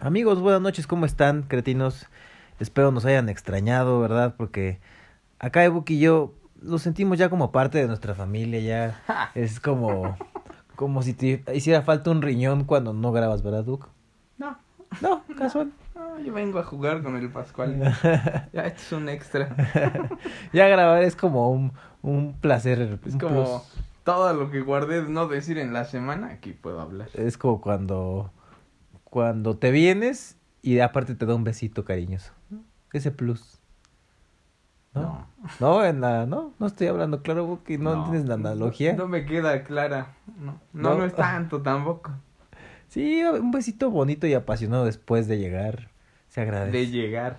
Amigos, buenas noches, ¿cómo están, cretinos? Espero nos hayan extrañado, ¿verdad? Porque acá Ebuki y yo lo sentimos ya como parte de nuestra familia, ya es como, como si te hiciera falta un riñón cuando no grabas, ¿verdad, Duke? No, No, casual. no, yo vengo a jugar con el Pascual. ya, esto es un extra. ya grabar es como un, un placer. Es un como plus. todo lo que guardé no decir en la semana, aquí puedo hablar. Es como cuando, cuando te vienes y aparte te da un besito cariñoso. Ese plus. ¿No? No. No, en la, no, no estoy hablando claro, Buki, no, entiendes la analogía. No me queda clara. No, no, No. no es tanto tampoco. Sí, un besito bonito y apasionado después de llegar. Se agradece. De llegar.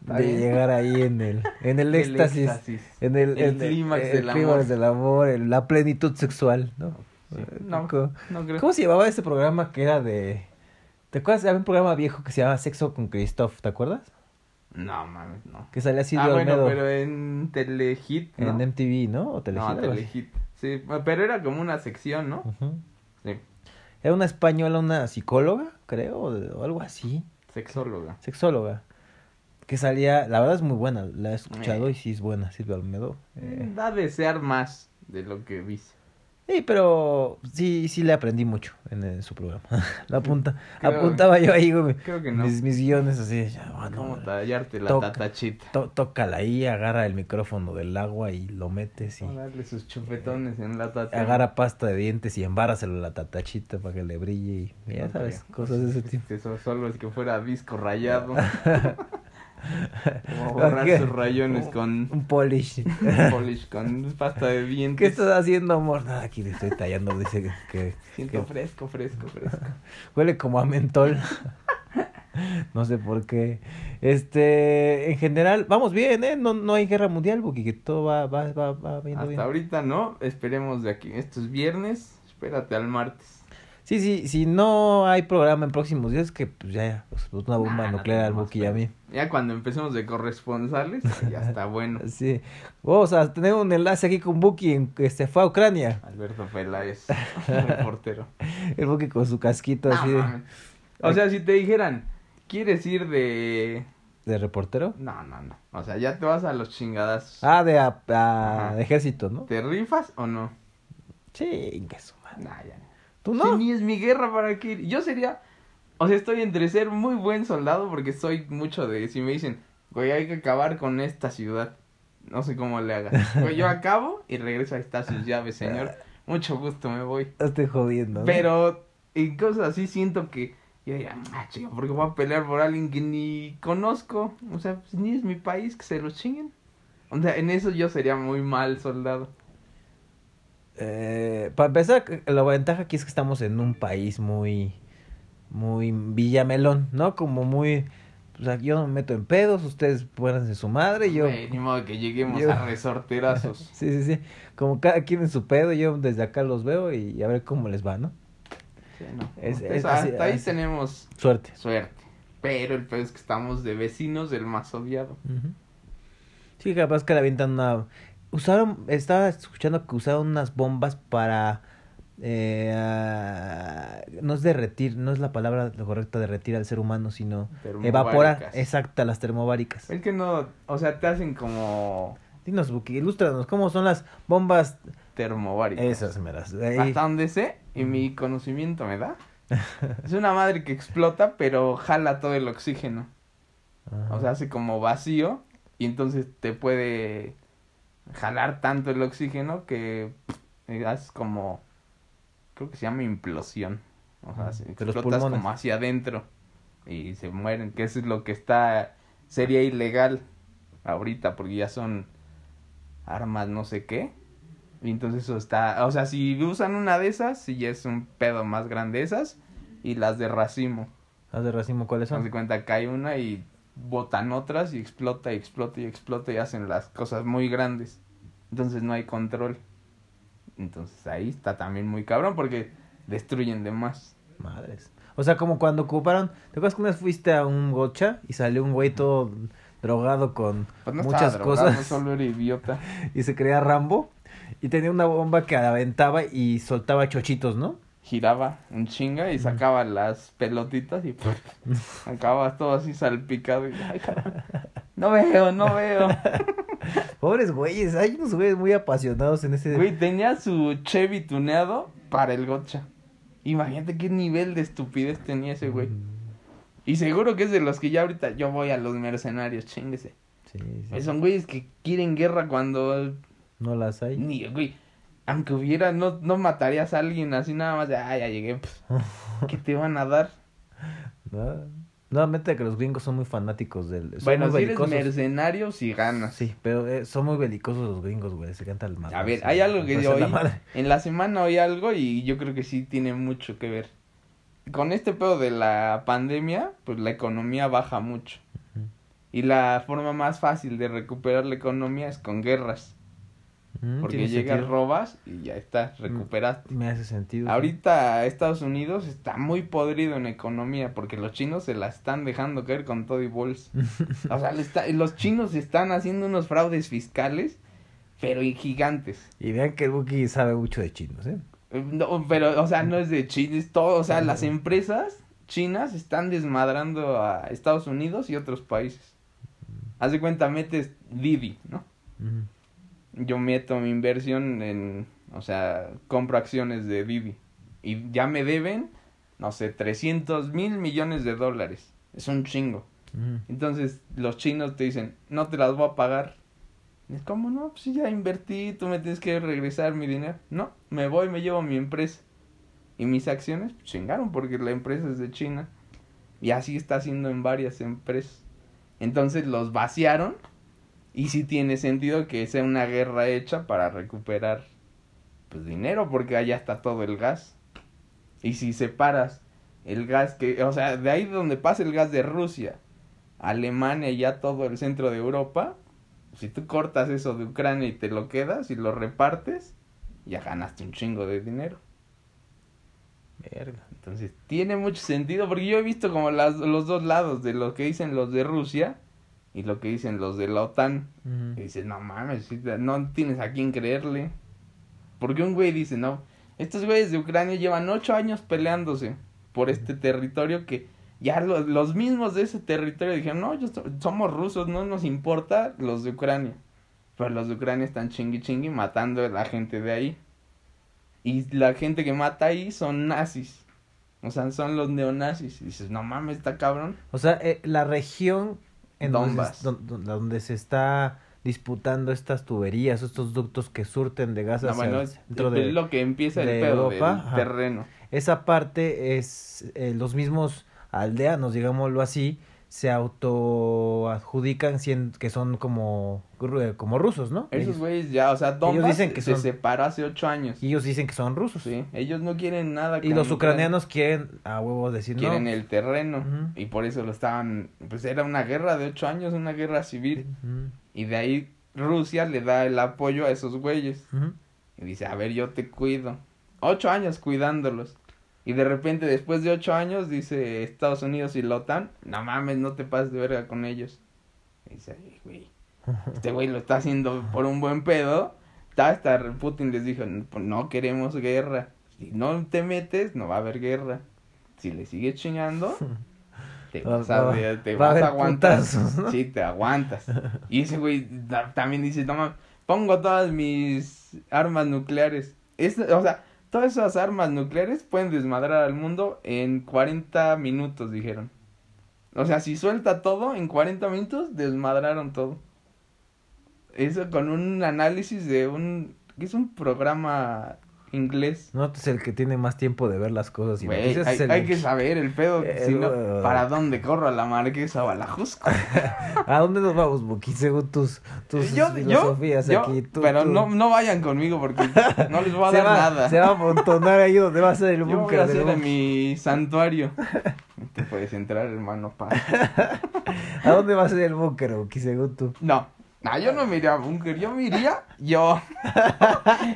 De llegar ahí en el, en el El éxtasis. éxtasis. En el, El en clímax el del del amor, la plenitud sexual, ¿no? Sí, no, ¿Cómo, no creo. cómo se llamaba ese programa que era de... ¿Te acuerdas? Había un programa viejo que se llamaba Sexo con Christoph, ¿te acuerdas? No, mames, no. Que salía Silvio ah, bueno, pero en Telehit, ¿no? en MTV, ¿no? O Telehit, no, así. Telehit. Sí, pero era como una sección, ¿no? Sí. Era una española, una psicóloga, creo, o, de- algo así. Sexóloga. Sexóloga. Que salía, la verdad es muy buena, la he escuchado Eh. y sí es buena, Silvia Olmedo. Eh, Da a desear más de lo que viste. Sí, pero sí, sí le aprendí mucho en, eh, su programa. la apunta, Creo- apuntaba yo ahí, güey, Creo que no. mis, mis guiones así, ya, bueno, ¿Cómo tallarte la Toca. tatachita? tó- tócala ahí, agarra el micrófono del agua y lo metes y a darle sus chupetones en la tata. agarra pasta de dientes y embárraselo a la tatachita para que le brille y ya No sabes, creo. cosas de ese tipo. Eso solo es que fuera disco rayado. Como borrar ¿Qué? sus rayones con Un polish. polish, con pasta de dientes. ¿Qué estás haciendo, amor? Nada, aquí le estoy tallando, dice que, que, Siento que fresco, fresco, fresco. huele como a mentol. no sé por qué. Este, en general, vamos bien, ¿eh? No, no hay guerra mundial, porque que todo va, va, va, va viendo Hasta bien. ahorita no, esperemos de aquí. Esto es viernes, espérate al martes. Sí, sí, si no hay programa en próximos días, que pues ya, pues, una bomba Nah, no nuclear al Buki y a mí. Ya cuando empecemos de corresponsales, ya está bueno. Sí. Vamos a tener un enlace aquí con Buki, que se fue a Ucrania. Alberto Peláez, reportero. El Buki con su casquito así de. O sea, si te dijeran, ¿quieres ir de...? de reportero. No, no, no. O sea, ya te vas a los chingadas. Ah, de, a- de ejército, ¿no? ¿Te rifas o no? Sí, que su madre. Nah, ya. ¿Tú Si no? ni es mi guerra para que ir. Yo sería... O sea, estoy entre ser muy buen soldado porque soy mucho de... Si me dicen, güey, hay que acabar con esta ciudad. No sé cómo le hagas. Güey, yo acabo y regreso. Ahí está sus llaves, señor. Mucho gusto, me voy. Estoy jodiendo. ¿no? Pero en cosas así siento que yo diría, ah, chico, porque voy a pelear por alguien que ni conozco. O sea, pues, ni es mi país, que se lo chinguen. O sea, en eso yo sería muy mal soldado. Eh, para empezar, la ventaja aquí es que estamos en un país muy, muy villamelón, ¿no? Como muy, o sea, yo no me meto en pedos, ustedes en su madre, yo, Güey, ni modo que lleguemos yo- a resorterazos. sí, sí, sí, como cada quien en su pedo, yo desde acá los veo y a ver cómo les va, ¿no? Sí, no. Es- Entonces, es hasta ahí tenemos Suerte. suerte. Pero el peor es que estamos de vecinos del más odiado. Ujú. Sí, capaz que le avientan una, usaron, estaba escuchando que usaron unas bombas para, eh, no es derretir, no es la palabra correcta derretir al ser humano, sino evaporar, Termobáricas. exacta, las termobáricas. Es que no, o sea, te hacen como Dinos, Buki, ilústranos, ¿cómo son las bombas termobáricas. esas, meras? Hasta donde sé y mi conocimiento me da. Es una madre que explota, pero jala todo el oxígeno. Ajá. O sea, hace como vacío y entonces te puede jalar tanto el oxígeno que eh, haces como, creo que se llama implosión. O sea, se- explotas como hacia adentro y se mueren, que eso es lo que está, sería ilegal ahorita porque ya son armas no sé qué. Y entonces eso está, o sea, si usan una de esas, sí ya es un pedo más grande esas y las de racimo. ¿Las de racimo cuáles Se son? de cuenta, cae una y botan otras y explota y explota y explota y hacen las cosas muy grandes. Entonces no hay control. Entonces ahí está también muy cabrón porque destruyen de más. Madres. O sea, como cuando ocuparon, ¿te acuerdas que una vez fuiste a un gocha y salió un güey todo drogado con Pues no muchas drogado, cosas solo era idiota. y se creía Rambo y tenía una bomba que aventaba y soltaba chochitos, ¿no? Giraba un chinga y sacaba las pelotitas y acababa todo así salpicado. Y, ay, no veo, no veo. Pobres güeyes, hay unos güeyes muy apasionados en ese... Güey, tenía su Chevy tuneado para el gotcha. Imagínate qué nivel de estupidez tenía ese güey. Y seguro que es de los que ya ahorita yo voy a los mercenarios, chinguese. Sí, sí. Son güeyes que quieren guerra cuando No las hay. Ni, güey, aunque hubiera, no, no matarías a alguien así nada más de, ah, ya llegué, pues, ¿qué te van a dar? No, Nuevamente que los gringos son muy fanáticos del... bueno, si eres belicosos. mercenario, si ganas. Sí, pero eh, son muy belicosos los gringos, güey. Se canta el mal. A ver, hay algo que yo oí, en la semana oí algo y yo creo que sí tiene mucho que ver. Con este pedo de la pandemia, pues la economía baja mucho. Y la forma más fácil de recuperar la economía es con guerras. Porque llegas, robas y ya está, recuperaste. Me hace sentido. sí. Ahorita Estados Unidos está muy podrido en economía porque los chinos se la están dejando caer con todo y bolsa. O sea, está- los chinos están haciendo unos fraudes fiscales, pero gigantes. Y vean que el Buki sabe mucho de chinos, ¿eh? Eh, No, pero, o sea, no es de Chile, es todo. O sea, las empresas chinas están desmadrando a Estados Unidos y otros países. Haz de cuenta, metes Didi, ¿no? Ujú. Yo meto mi inversión en, o sea, compro acciones de Didi y ya me deben, no sé, 300 mil millones de dólares. Es un chingo. Ujú. Entonces los chinos te dicen, no te las voy a pagar. Y es como, no, pues sí, ya invertí, tú me tienes que regresar mi dinero. No, me voy, me llevo mi empresa. Y mis acciones chingaron porque la empresa es de China. Y así está haciendo en varias empresas. Entonces los vaciaron. Y sí tiene sentido que sea una guerra hecha para recuperar pues dinero porque allá está todo el gas. Y si separas el gas que, o sea, de ahí donde pasa el gas de Rusia, Alemania y ya todo el centro de Europa, si tú cortas eso de Ucrania y te lo quedas y lo repartes, ya ganaste un chingo de dinero. Verga. Entonces, tiene mucho sentido porque yo he visto como las, los dos lados de lo que dicen los de Rusia y lo que dicen los de la OTAN. Y dices, no mames, no tienes a quién creerle. Porque un güey dice, no, estos güeyes de Ucrania llevan ocho años peleándose por este territorio que ya lo- los mismos de ese territorio dijeron, no, yo so- somos rusos, no nos importa los de Ucrania. Pero los de Ucrania están chingui chingui matando a la gente de ahí. Y la gente que mata ahí son nazis. O sea, son los neonazis. Y dices, no mames, está cabrón. O sea, eh, la región en donde, Donbass. se- don- don- donde se está disputando estas tuberías, estos ductos que surten de gas No, hacia bueno, el es, centro es de... lo que empieza el de pedo Europa, del terreno. Esa parte es eh, los mismos aldeanos, digámoslo así, se autoadjudican que son como, ru- como rusos, ¿no? Esos güeyes ya, o sea, Donbass dicen que se separó hace ocho años. y ellos dicen que son rusos. Sí, ellos no quieren nada Y los Ucrania. ucranianos quieren a huevo decir quieren no. el terreno y por eso lo estaban, pues era una guerra de ocho años, una guerra civil y de ahí Rusia le da el apoyo a esos güeyes y dice, a ver, yo te cuido. Ocho años cuidándolos. Y de repente, después de ocho años, dice Estados Unidos y la OTAN, no mames, no te pases de verga con ellos. Y dice, "Ay, güey, este güey lo está haciendo por un buen pedo. Ta- Hasta Putin les dijo, "No, pues, no queremos guerra. Si no te metes, no va a haber guerra. Si le sigues chingando, te Va- vas a, va- te va vas a aguantar. putazos, ¿no? Sí, te aguantas. Y ese güey ta- también dice, no mames, pongo todas mis armas nucleares. Es, o sea, todas esas armas nucleares pueden desmadrar al mundo en 40 minutos, dijeron. O sea, si suelta todo, en 40 minutos desmadraron todo. Eso con un análisis de un... que es un programa inglés. No es el que tiene más tiempo de ver las cosas y hay, es el- hay que saber el pedo, Eh. ¿para dónde corro a la marquesa o a la Jusco? ¿A dónde nos vamos, Buki? Según tus, tus Yo- filosofías yo- aquí. tú- pero tú- no, no vayan conmigo porque no les voy a se dar va, nada. Se va a amontonar ahí donde va a ser el Yo voy búnker a hacer en mi santuario. Te puedes entrar, hermano. Pa. ¿A dónde va a ser el búnker, Buki, según tú? No, no, yo no me iría a búnker. Yo me iría yo.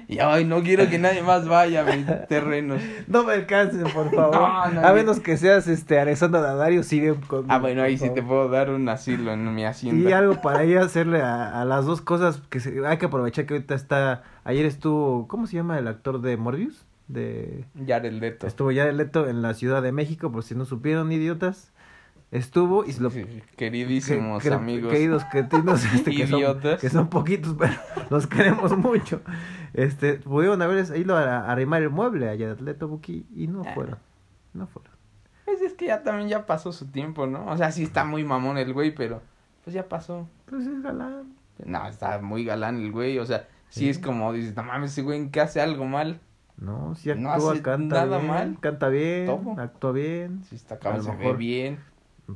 y no quiero que nadie más vaya a mis terrenos. No me alcancen, por favor. No, no, a menos que seas este Alessandro Dadario, sigue conmigo. Ah, bueno, ahí sí te puedo dar un asilo en mi Y hacienda. algo para ir a hacerle a, a las dos cosas que se- hay que aprovechar que ahorita está. Ayer estuvo. ¿Cómo se llama el actor de Morbius? de... Jared Leto. Estuvo Jared Leto en la Ciudad de México, por si no supieron, idiotas. Estuvo y se lo... Queridísimos que- amigos. Queridos cretinos, este, que, son, Idiotas. que son poquitos, pero los queremos mucho. Este, pudieron haber ido a, a arrimar el mueble a Jared Leto, Buki, y no Ah. fueron. No fueron. Pues es que ya también ya pasó su tiempo, ¿no? O sea, sí está muy mamón el güey, pero pues ya pasó. Pues es galán. No, está muy galán el güey, o sea, sí, Sí. es como dices, no mames, ese güey que hace algo mal. No, si No actúa, hace canta nada bien, mal. canta bien, actúa bien. Sí está cabrón, A se ve bien,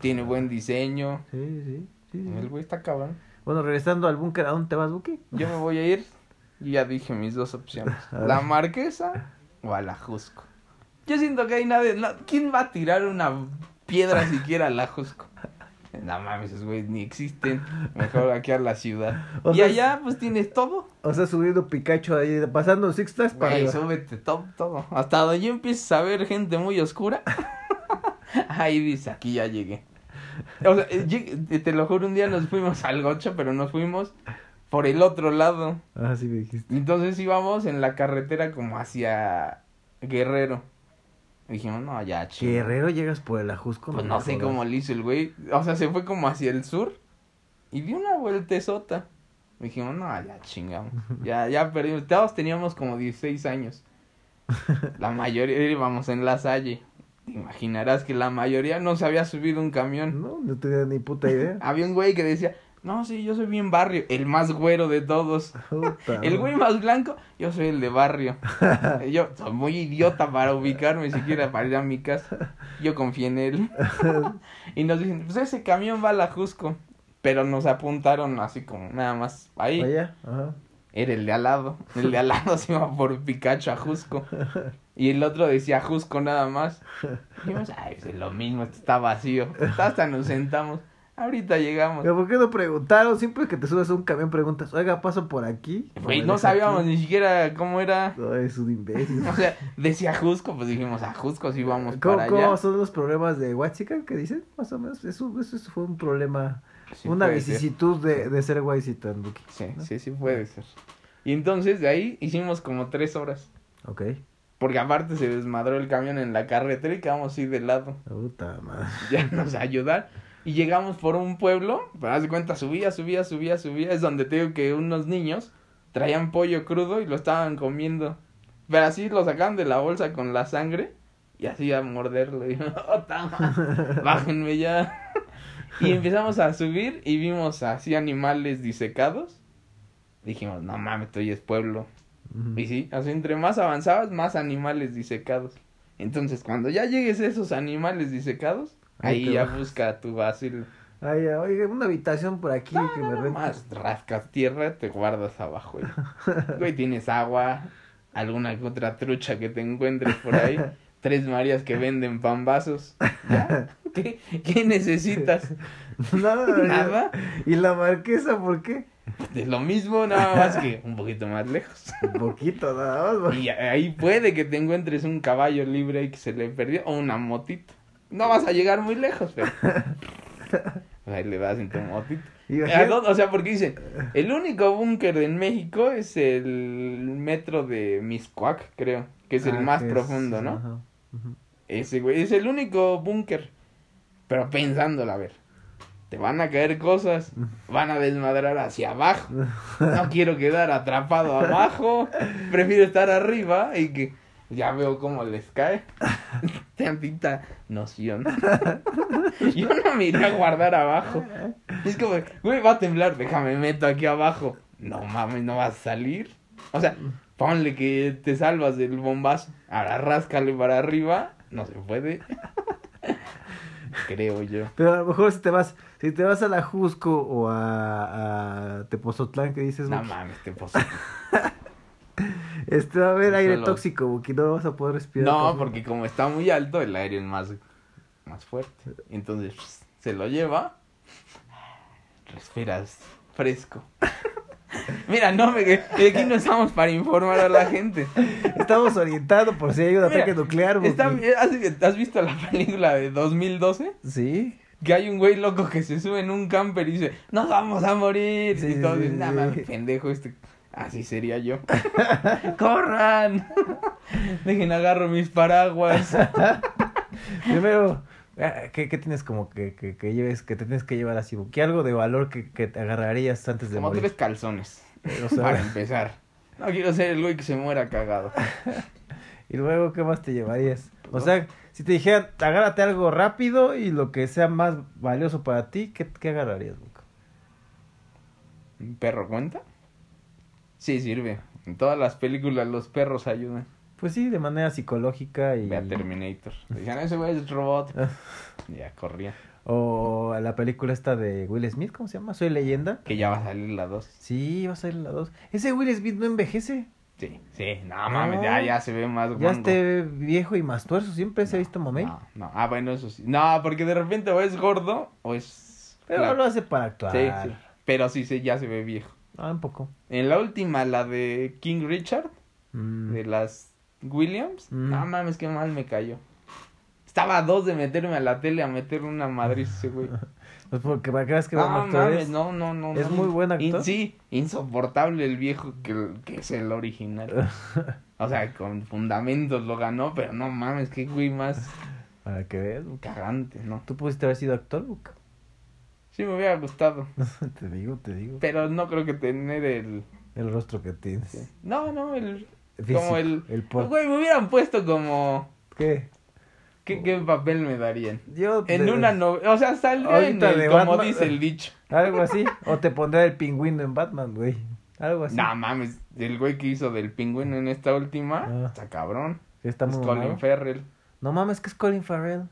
tiene buen diseño. Sí, sí, sí. El güey está cabrón. Bueno, regresando al búnker, ¿a dónde te vas, Buki? Yo me voy a ir, y ya dije mis dos opciones, la Marquesa o a la Jusco. Yo siento que hay nadie, no- ¿quién va a tirar una piedra siquiera a la Jusco? No mames, esos güeyes ni existen. Mejor aquí a la ciudad. O y sea, allá, pues tienes todo. O sea, subiendo Pikachu ahí, pasando Six Flags para arriba. súbete todo, todo. Hasta donde yo empieces a ver gente muy oscura. Ahí dice, aquí ya llegué. O sea, eh, te- lo juro, un día nos fuimos al gocho, pero nos fuimos por el otro lado. Ah, sí me dijiste. Entonces íbamos en la carretera como hacia Guerrero. Dijimos, no, ya, chido. Guerrero llegas por el Ajusco. Pues no sé jodas. cómo le hizo el güey. O sea, se fue como hacia el sur y dio una vueltezota. Dijimos, no, ya chingamos. Ya, ya perdimos. Todos teníamos como 16 años. La mayoría íbamos en la Salle. Te imaginarás que la mayoría no se había subido un camión. No, no tenía ni puta idea. Había un güey que decía, no, sí, yo soy bien barrio. El más güero de todos. Puta, El güey más blanco, yo soy el de barrio. Yo soy muy idiota para ubicarme siquiera para ir a mi casa. Yo confié en él. Y nos dicen, pues ese camión va a la Jusco. Pero nos apuntaron así como nada más ahí. Allá, ajá. Era el de al lado. El de al lado se iba por Pikachu a Jusco. Y el otro decía Jusco nada más. Dijimos, ay, pues es lo mismo, esto está vacío. Hasta nos sentamos. Ahorita llegamos. Pero ¿por qué no preguntaron? Siempre que te subes a un camión preguntas, oiga, paso por aquí. Güey, ¿O no sabíamos aquí? ni siquiera cómo era. No, es un imbécil. O sea, decía Jusco, pues dijimos a Jusco si vamos ¿Cómo, para cómo allá. son los problemas de Huachica que dicen? Más o menos, eso, eso fue un problema, Sí una vicisitud de, de ser Huachitan, Buki. Sí, ¿no? sí, sí puede ser. Y entonces de ahí hicimos como tres horas. Ok. Porque aparte se desmadró el camión en la carretera y quedamos así de lado. Puta madre. Ya nos ayudar. Y llegamos por un pueblo, pero haz de cuenta, subía, subía, subía, subía. Es donde te digo que unos niños traían pollo crudo y lo estaban comiendo. Pero así lo sacaban de la bolsa con la sangre y así a morderlo. Y, "Oh, tama, bájenme ya. Y empezamos a subir y vimos así animales disecados. Dijimos, no mames, esto ya es pueblo. Y sí, así entre más avanzabas, más animales disecados. Entonces, cuando ya llegues a esos animales disecados, Ahí ya busca tu asilo. Ay, oiga, una habitación por aquí que me renta. Más rascas tierra, te guardas abajo. Güey, tienes agua, alguna otra trucha que te encuentres por ahí, tres Marías que venden pambazos. ¿Ya? ¿Qué, qué necesitas? Nada. Nada. ¿Y la marquesa por qué? Es lo mismo, nada más que un poquito más lejos. Un poquito, nada más. Y ahí puede que te encuentres un caballo libre ahí que se le perdió o una motito. No vas a llegar muy lejos, pero ahí le das en tu motito. Y. O sea, porque dicen, el único búnker en México es el metro de Miscuac, creo, que es el Ah, más es- profundo, ¿no? ajá, Ese, güey, es el único búnker. Pero pensándolo, a ver, te van a caer cosas, van a desmadrar hacia abajo. No quiero quedar atrapado abajo, prefiero estar arriba y que ya veo cómo les cae. Tantita noción. Yo no me iría a guardar abajo. Es como, güey, va a temblar, déjame meto aquí abajo. No mames, no vas a salir. O sea, ponle que te salvas del bombazo. Ahora ráscale para arriba. No se puede. Creo yo. Pero a lo mejor si te vas, si te vas a la Jusco o a, a Tepozotlán que dices, No mames, te poso. este va a haber aire Solo- tóxico, Buki, no vas a poder respirar. No, porque como está muy alto, el aire es más, más fuerte. Entonces se lo lleva. Respiras fresco. Mira, no, me, aquí no estamos para informar a la gente. Estamos orientando por si hay un Mira, ataque nuclear. Está, ¿has, visto la película de 2012? Sí. Que hay un güey loco que se sube en un camper y dice, nos vamos a morir. Sí, y sí, todos sí, dicen, "Nah, sí. mames, pendejo, este. Así sería yo. ¡Corran! Dejen agarro mis paraguas. Primero, ¿qué, qué tienes como que, que, que lleves, que te tienes que llevar así? ¿Qué algo de valor que, que te agarrarías antes de Como morir? tres calzones. O sea, Para empezar. No quiero ser el güey que se muera cagado. Y luego, ¿qué más te llevarías? O ¿No? sea, si te dijeran, agárrate algo rápido y lo que sea más valioso para ti, ¿qué, qué agarrarías, Buco? ¿Un perro cuenta? Sí, sirve. En todas las películas los perros ayudan. Pues sí, de manera psicológica y... Ve a Terminator. Decían, ese güey es robot. Ah. ya corría. O la película esta de Will Smith, ¿cómo se llama? Soy leyenda. Que ya va a salir la 2. Sí, va a salir la 2. Ese Will Smith no envejece. Sí, sí. No, mames, ya, ya se ve más Ya guango. esté viejo y más tuerzo. Siempre se ha visto mamey. No, no. Ah, bueno, eso sí. No, porque de repente o es gordo o es... Pero lo hace para actuar. Sí, sí. Pero sí, sí, ya se ve viejo. Ah, un poco. En la última, la de King Richard, Mm. de las Williams, Mm. no mames, qué mal me cayó. Estaba a dos de meterme a la tele a meterle una madriz ese güey. Pues porque para que veas que buen No actor mames, es. no, no, no. Es no. muy buen actor. In- sí, insoportable el viejo que, que es el original. O sea, con fundamentos lo ganó, pero no mames, qué güey más Para que veas. Cagante, ¿no? Tú pudiste haber sido actor, Buco. Sí me hubiera gustado, te digo, te digo. pero no creo que tener el... El rostro que tienes. sí. No, no, el... Físico, Como el... el por- Güey, me hubieran puesto como... ¿Qué? ¿Qué, qué papel me darían? Yo. En una novela, o sea, saldría en el, como Batman- dice el dicho. Algo así. o te pondré el pingüino en Batman, güey. Algo así. No mames, el güey que hizo del pingüino en esta última, Ah. está cabrón. Está es Colin. Farrell. No mames, que es Colin Farrell.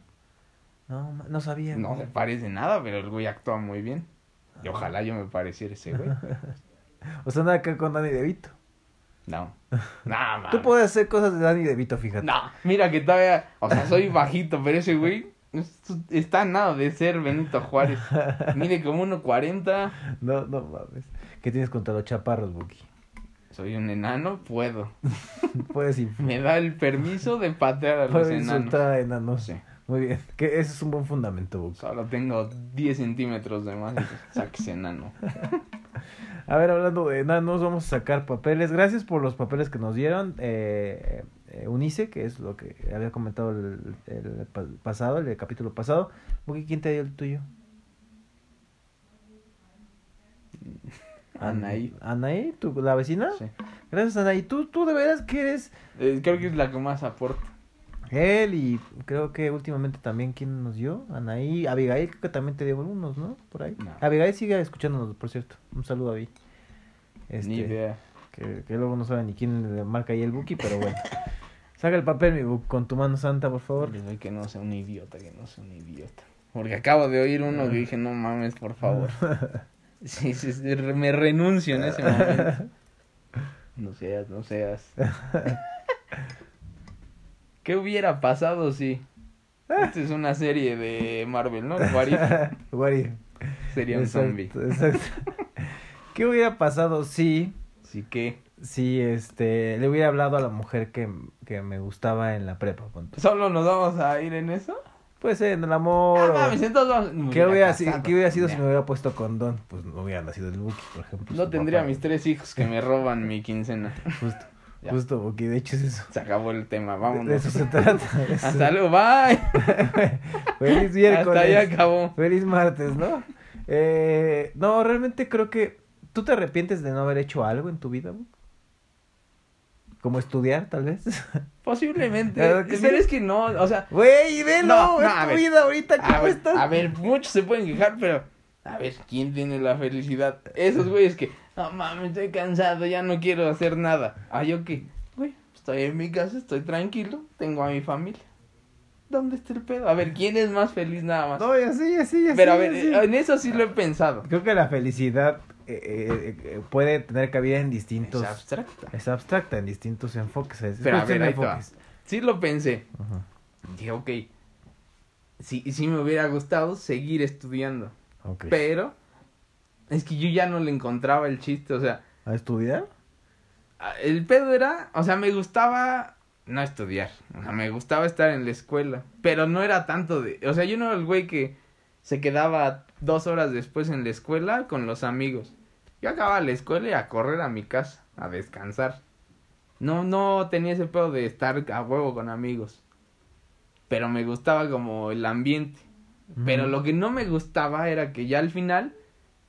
No, no sabía. No se parece nada, pero el güey actúa muy bien. Y ojalá yo me pareciera ese güey. O sea, nada que ver con Danny DeVito. No. No, mames. Tú puedes hacer cosas de Danny DeVito, fíjate. No, mira que todavía, o sea, soy bajito, pero ese güey es- está nada de ser Benito Juárez. Mide como 1.40. No, no mames. ¿Qué tienes contra los chaparros, Buki? Soy un enano, puedo. Puedes, inf- Me da el permiso de patear a los puedes enanos. a enanos. Sí. Muy bien. Que ese es un buen fundamento, Buki. Solo tengo 10 centímetros de más. Saques enano. A ver, hablando de enanos, vamos a sacar papeles. Gracias por los papeles que nos dieron. Eh, eh, Unice, que es lo que había comentado el, el pa- pasado, el capítulo pasado. ¿quién te dio el tuyo? Anaí. Anaí, ¿tú, la vecina. Sí. Gracias, Anaí. Tú, tú de veras que eres Eh, creo que es la que más aporta. Él y creo que últimamente también, ¿quién nos dio? Anaí. Abigail, creo que también te dio unos, ¿no? Por ahí. No. Abigail sigue escuchándonos, por cierto. Un saludo a Abby. Este, Ni idea. Que, que luego no sabe ni quién le marca ahí el Buki, pero bueno. Saca el papel, mi Buki, con tu mano santa, por favor. Doy que no sea un idiota, que no sea un idiota. Porque acabo de oír uno que dije, no mames, por favor. Sí, sí, me renuncio en ese momento. No seas, no seas. ¿Qué hubiera pasado si? Esta es una serie de Marvel, ¿no? What if What if? sería un Exacto, zombie. exacto. ¿Qué hubiera pasado si, Así que, si este, le hubiera hablado a la mujer que, que me gustaba en la prepa? punto? ¿solo nos vamos a ir en eso? Puede ser en el amor. Ah, o- mames, entonces me ¿Qué hubiera, si- qué hubiera sido si me hubiera puesto condón? Pues no hubiera nacido el Buki, por ejemplo. No tendría papá. mis tres hijos que me roban mi quincena. Justo, Ya. justo, Buki, de hecho es eso. Se acabó el tema, De, de vámonos. eso se trata. eso. Hasta luego, bye. Feliz miércoles. Hasta ahí acabó. Feliz martes, ¿no? Eh, no, realmente creo que tú te arrepientes de no haber hecho algo en tu vida? Como estudiar, tal vez. Posiblemente. Pero es que no, o sea. Güey, velo, No, no, es a tu ver. vida ahorita, ¿cómo ver, estás? a ver, muchos se pueden quejar, pero. A ver, ¿quién tiene la felicidad? Esos güeyes que. No mames, estoy cansado, ya no quiero hacer nada. Ah, yo qué. Güey, estoy en mi casa, estoy tranquilo, tengo a mi familia. ¿Dónde está el pedo? A ver, ¿quién es más feliz nada más? No, ya sí, ya sí, ya pero a ver, sí. en eso sí lo he pensado. Creo que la felicidad eh, eh, eh, puede tener cabida en distintos... Es abstracta. Es abstracta, en distintos enfoques. Es Pero a ver, ahí enfoques. Sí lo pensé. Ajá. Dije, ok. Sí, sí me hubiera gustado seguir estudiando. Ok. Pero es que yo ya no le encontraba el chiste, o sea, ¿A estudiar? el pedo era, o sea, me gustaba no estudiar, o sea, me gustaba estar en la escuela, pero no era tanto de, o sea, yo no era el güey que se quedaba dos horas después en la escuela con los amigos. Yo acababa la escuela y a correr a mi casa, a descansar. No, no tenía ese pedo de estar a huevo con amigos. Pero me gustaba como el ambiente. Pero lo que no me gustaba era que ya al final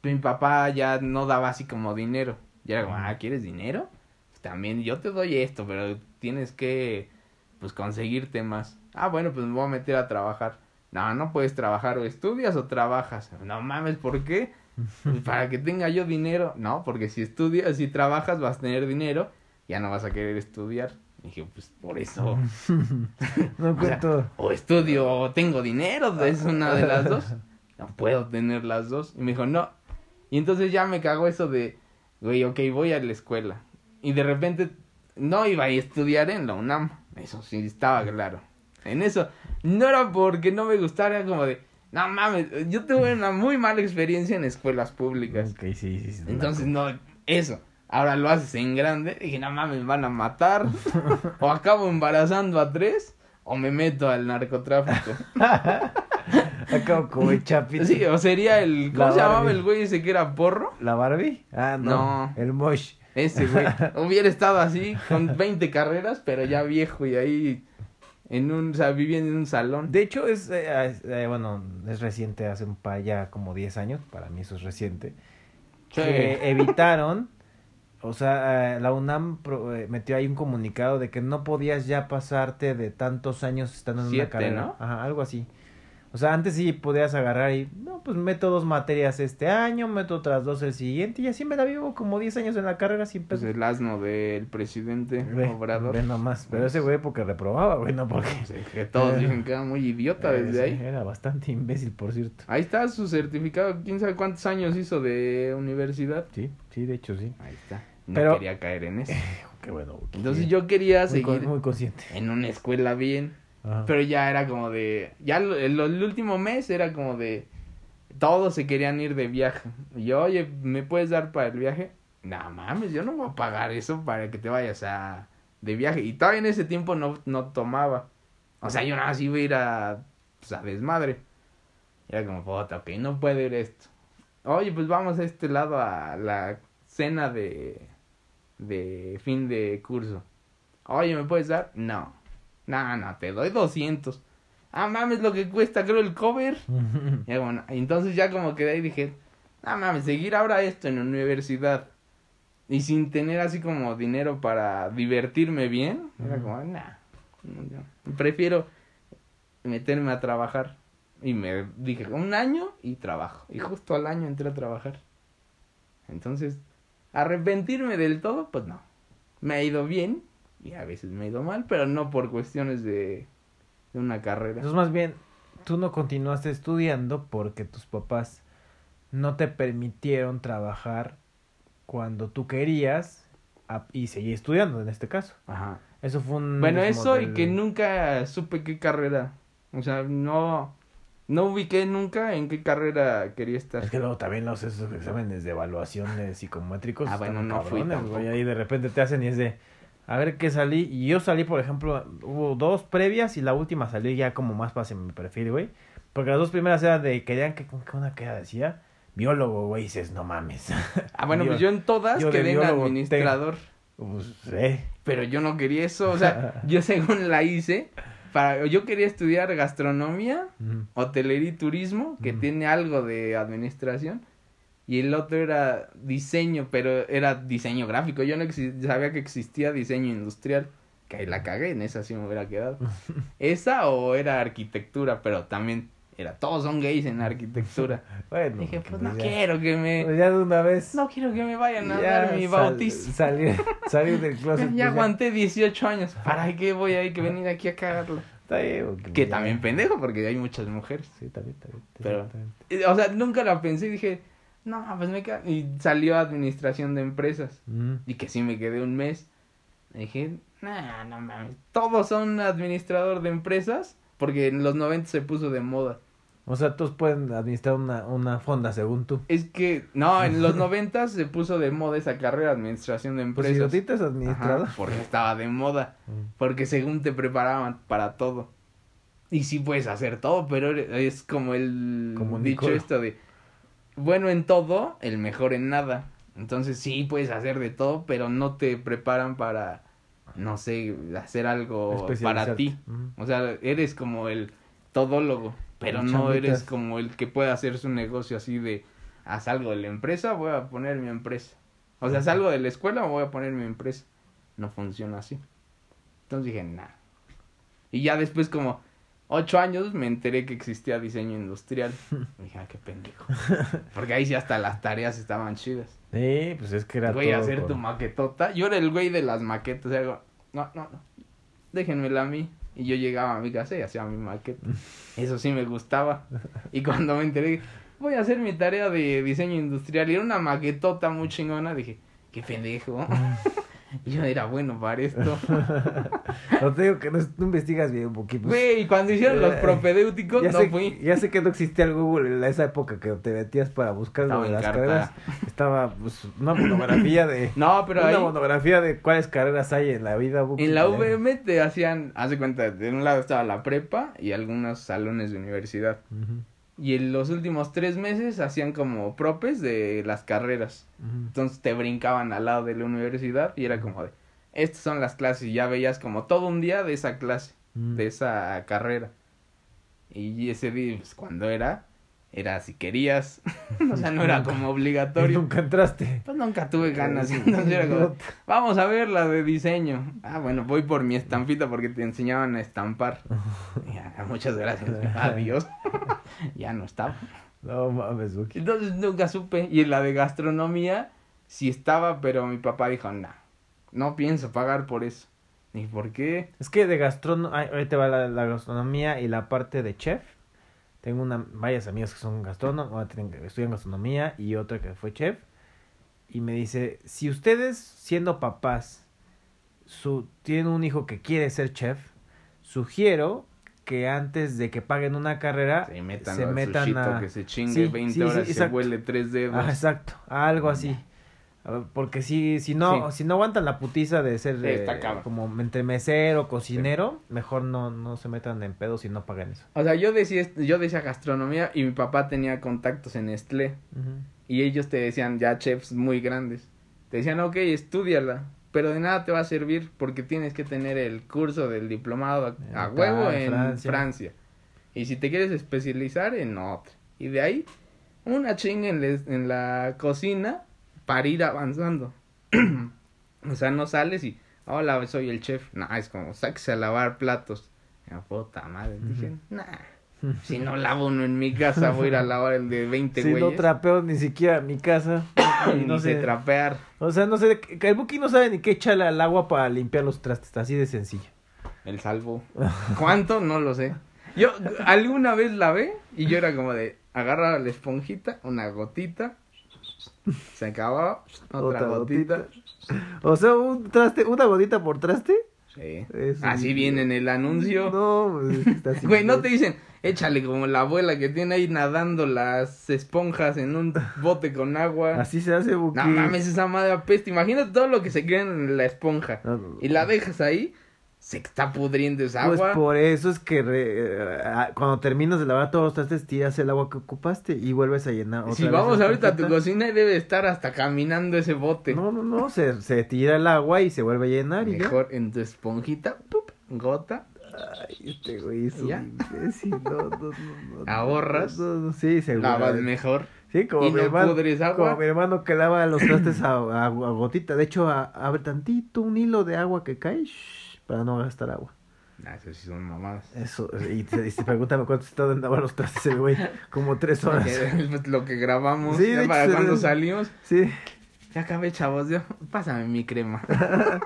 mi papá ya no daba así como dinero. Ya era como, ah, ¿quieres dinero? Pues también yo te doy esto, pero tienes que, pues, conseguirte más. Ah, bueno, pues me voy a meter a trabajar. No, no puedes trabajar, o estudias o trabajas. No mames, ¿por qué? Pues para que tenga yo dinero. No, porque si estudias, si trabajas, vas a tener dinero, ya no vas a querer estudiar. Y dije, pues por eso. no O sea, cuento. o estudio o tengo dinero, es una de las dos. No puedo tener las dos. Y me dijo, no. Y entonces ya me cagó eso de, güey, ok, voy a la escuela. Y de repente no iba a estudiar en la UNAM. Eso sí estaba claro. En eso, no era porque no me gustara, era como de, no mames, yo tuve una muy mala experiencia en escuelas públicas. Ok, sí, sí, sí. Entonces, no, eso. Ahora lo haces en grande. Dije, no mames, me van a matar. o acabo embarazando a tres. O me meto al narcotráfico. Acabo como el chapito. Sí, o sería el. ¿Cómo La se llamaba el güey ese que era porro? ¿La Barbie? Ah, no. No. El Mosh. Ese güey. Hubiera estado así, con 20 carreras, pero ya viejo y ahí. En un, o sea, viviendo en un salón. De hecho, es, eh, eh, bueno, es reciente, hace un par, ya como 10 años, para mí eso es reciente, Sí. que evitaron, o sea, eh, la UNAM pro- eh, metió ahí un comunicado de que no podías ya pasarte de tantos años estando en Siete, una carrera. ¿no? Ajá, algo así. O sea, antes sí podías agarrar y, no, pues meto dos materias este año, meto otras dos el siguiente, y así me la vivo como 10 años en la carrera sin Pues pesos. el asno del presidente Ve, Obrador. ve nomás, pero ese güey porque reprobaba, güey, no porque... Sí, que todos dicen que era muy idiota Eh, desde sí, ahí. Era bastante imbécil, por cierto. Ahí está su certificado. ¿Quién sabe cuántos años hizo de universidad? Sí, sí, de hecho sí. Ahí está. No Pero- quería caer en eso. Qué bueno. güey, Entonces qué- yo quería muy, seguir muy consciente. en una escuela bien. Pero ya era como de. Ya lo- el, el último mes era como de. Todos se querían ir de viaje. Y yo, oye, ¿me puedes dar para el viaje? No mames, yo no voy a pagar eso para que te vayas a. de viaje. Y todavía en ese tiempo no, no tomaba. O sea, yo nada más iba a ir a. Pues a desmadre. Y era como, puta, ok, no puede ir esto. Oye, pues vamos a este lado a la cena de. de fin de curso. Oye, ¿me puedes dar? No. No, no, te doy 200. Ah, mames, lo que cuesta, creo, el cover. Y bueno, entonces ya como que de ahí dije, no mames, seguir ahora esto en la universidad y sin tener así como dinero para divertirme bien, era como, nah, no, prefiero meterme a trabajar. Y me dije, un año y trabajo. Y justo al año entré a trabajar. Entonces, arrepentirme del todo, pues no. Me ha ido bien y a veces me ha ido mal, pero no por cuestiones de, de una carrera. Entonces, más bien, tú no continuaste estudiando porque tus papás no te permitieron trabajar cuando tú querías a- y seguir estudiando en este caso. Ajá. Eso fue un... Bueno, eso y que nunca supe qué carrera. O sea, no, no ubiqué nunca en qué carrera quería estar. Es que luego también los esos exámenes de evaluación de psicométricos. Ah, bueno, no fui cabrones, tampoco. Ahí de repente te hacen y es de. A ver qué salí. Y yo salí, por ejemplo, hubo dos previas y la última salí ya como más para mi perfil, güey. Porque las dos primeras eran de. Querían que. ¿Cómo que una que? Decía. Biólogo, güey. Dices, no mames. Ah, bueno, pues yo en todas yo quedé en administrador. Pues, eh. Pero yo no quería eso. O sea, yo según la hice, para, yo quería estudiar gastronomía, Ujú. hotelería y turismo, que tiene algo de administración. Y el otro era diseño, pero era diseño gráfico. Yo no sabía que existía diseño industrial. Que ahí la cagué, en esa sí me hubiera quedado. Esa o era arquitectura, pero también era, todos son gays en arquitectura. Bueno. Dije, pues no ya- quiero que me, pues ya de una vez. no quiero que me vayan a ya dar mi sal- bautizo. Salir, salir del Ya, closet. pues ya aguanté 18 años. ¿Para qué voy a ir que venir aquí a cagarlo? Está bien, Que ya- también pendejo, porque hay muchas mujeres. Sí, también, también. Pero- exactamente. Eh, O sea, nunca la pensé y dije, no, pues me quedo. Y salió administración de empresas. Ujú. Y que sí me quedé un mes. dije, nah, no mames. Todos son administrador de empresas. Porque en los 90 se puso de moda. O sea, todos pueden administrar una, una fonda según tú. Es que, no, en los 90 se puso de moda esa carrera, administración de Pues si empresas. es administrador. Ajá, porque estaba de moda. Mm. Porque según te preparaban para todo. Y sí puedes hacer todo, pero es como el Como dicho Nicolo. esto de bueno en todo, el mejor en nada. Entonces sí puedes hacer de todo, pero no te preparan para no sé, hacer algo para ti. O sea, eres como el todólogo, pero no eres como el que puede hacer su negocio así de, ah, salgo de la empresa, voy a poner mi empresa. O sea, salgo de la escuela, voy a poner mi empresa. No funciona así. Entonces dije, nah. Y ya después como ocho años me enteré que existía diseño industrial. dije, ah, qué pendejo. Porque ahí sí hasta las tareas estaban chidas. Sí, pues es que era Voy a hacer tu maquetota. Yo era el güey de las maquetas. y algo, no, no, no. Déjenmela a mí. Y yo llegaba a mi casa y hacía mi maqueta. Eso sí me gustaba. Y cuando me enteré, voy a hacer mi tarea de diseño industrial. Y era una maquetota muy chingona. Dije, qué pendejo. Y yo era bueno para esto. No te digo que no, no investigas bien, Buki. pues, Güey, cuando hicieron los Eh, propedéuticos, ya, no sé, fui. ya sé que no existía el Google en esa época que te metías para buscar Estaba las carta. carreras. Estaba pues, una monografía de... No, pero una ahí. monografía de cuáles carreras hay en la vida, Buki. En la VM te hacían, haz de cuenta, de un lado estaba la prepa y algunos salones de universidad. ujú, Y en los últimos tres meses hacían como propes de las carreras. Entonces te brincaban al lado de la universidad y era como de, estas son las clases y ya veías como todo un día de esa clase, de esa carrera. Y ese día, pues cuando era, era si querías, o sea, no era como obligatorio. nunca entraste. Pues nunca tuve ganas, entonces era como, vamos a ver la de diseño. Ah, bueno, voy por mi estampita porque te enseñaban a estampar. Ya, muchas gracias, adiós. ya no estaba. No mames, Buki. Entonces nunca supe. Y en la de gastronomía sí estaba, pero mi papá dijo, no, no pienso pagar por eso. ¿Y por qué? Es que de gastronomía, ahí te va la, la gastronomía y la parte de chef. Tengo una, varias amigas que son gastrónomos, estudian gastronomía y otra que fue chef. Y me dice, si ustedes siendo papás su, tienen un hijo que quiere ser chef, sugiero que antes de que paguen una carrera Se metan se al metan a... que se chingue Sí, 20 sí, sí, horas y se huele tres dedos. Ah, exacto, algo así. Porque si, si no, Sí. si no aguantan la putiza de ser eh, como entre mesero, cocinero, mejor no, no se metan en pedos y no paguen eso. O sea, yo decía, yo decía gastronomía y mi papá tenía contactos en Nestlé. Y ellos te decían ya chefs muy grandes. Te decían, ok, estudiala. Pero de nada te va a servir porque tienes que tener el curso del diplomado a, huevo en Francia. Francia. Y si te quieres especializar en otra. Y de ahí, una chinga en, en la cocina para ir avanzando. o sea, no sales y, hola, soy el chef. No, es como, sáquese a lavar platos. Ah, puta madre. Dije, nah. Si no lavo uno en mi casa, voy a ir a lavar el de 20 Si no güeyes. trapeo ni siquiera mi casa. y no sé trapear. O sea, no sé, el Buki no sabe ni qué echarle al agua para limpiar los trastes, así de sencillo. El salvo. ¿Cuánto? No lo sé. Yo alguna vez lavé y yo era como de agarrar la esponjita, una gotita, se acababa, otra, gotita. O sea, un traste, una gotita por traste. Sí. Eso Así sí. viene en el anuncio. No, pues, está así. Güey, no te dicen, échale como la abuela que tiene ahí nadando las esponjas en un bote con agua. Así se hace, Buki. No mames, esa madre apesta. Imagínate todo lo que se queda en la esponja. No, no, no. Y la dejas ahí, se está pudriendo esa Pues agua. por eso es que re- eh, cuando terminas de lavar todos los trastes, tiras el agua que ocupaste y vuelves a llenar otra Si vez vamos ahorita a tu cocina y debe estar hasta caminando ese bote. No, no, no, se, se tira el agua y se vuelve a llenar y ya. Mejor en tu esponjita, ¡pup! gota. Ay, este güey es un imbécil, no, no, no, no, Ahorras. Sí, seguro. Lavas mejor. Sí, como y mi no hermano. Como mi hermano que lava los trastes a, a- a gotita. De hecho, a- abre tantito un hilo de agua que cae shh, para no gastar agua. Ah, eso sí son mamadas. Eso, y te, y te pregúntame cuánto está en lavar los trastes el güey. Como tres horas. Que es lo que grabamos Sí, ya para cuando salimos. Sí, Ya acabé, chavos. Yo, pásame mi crema.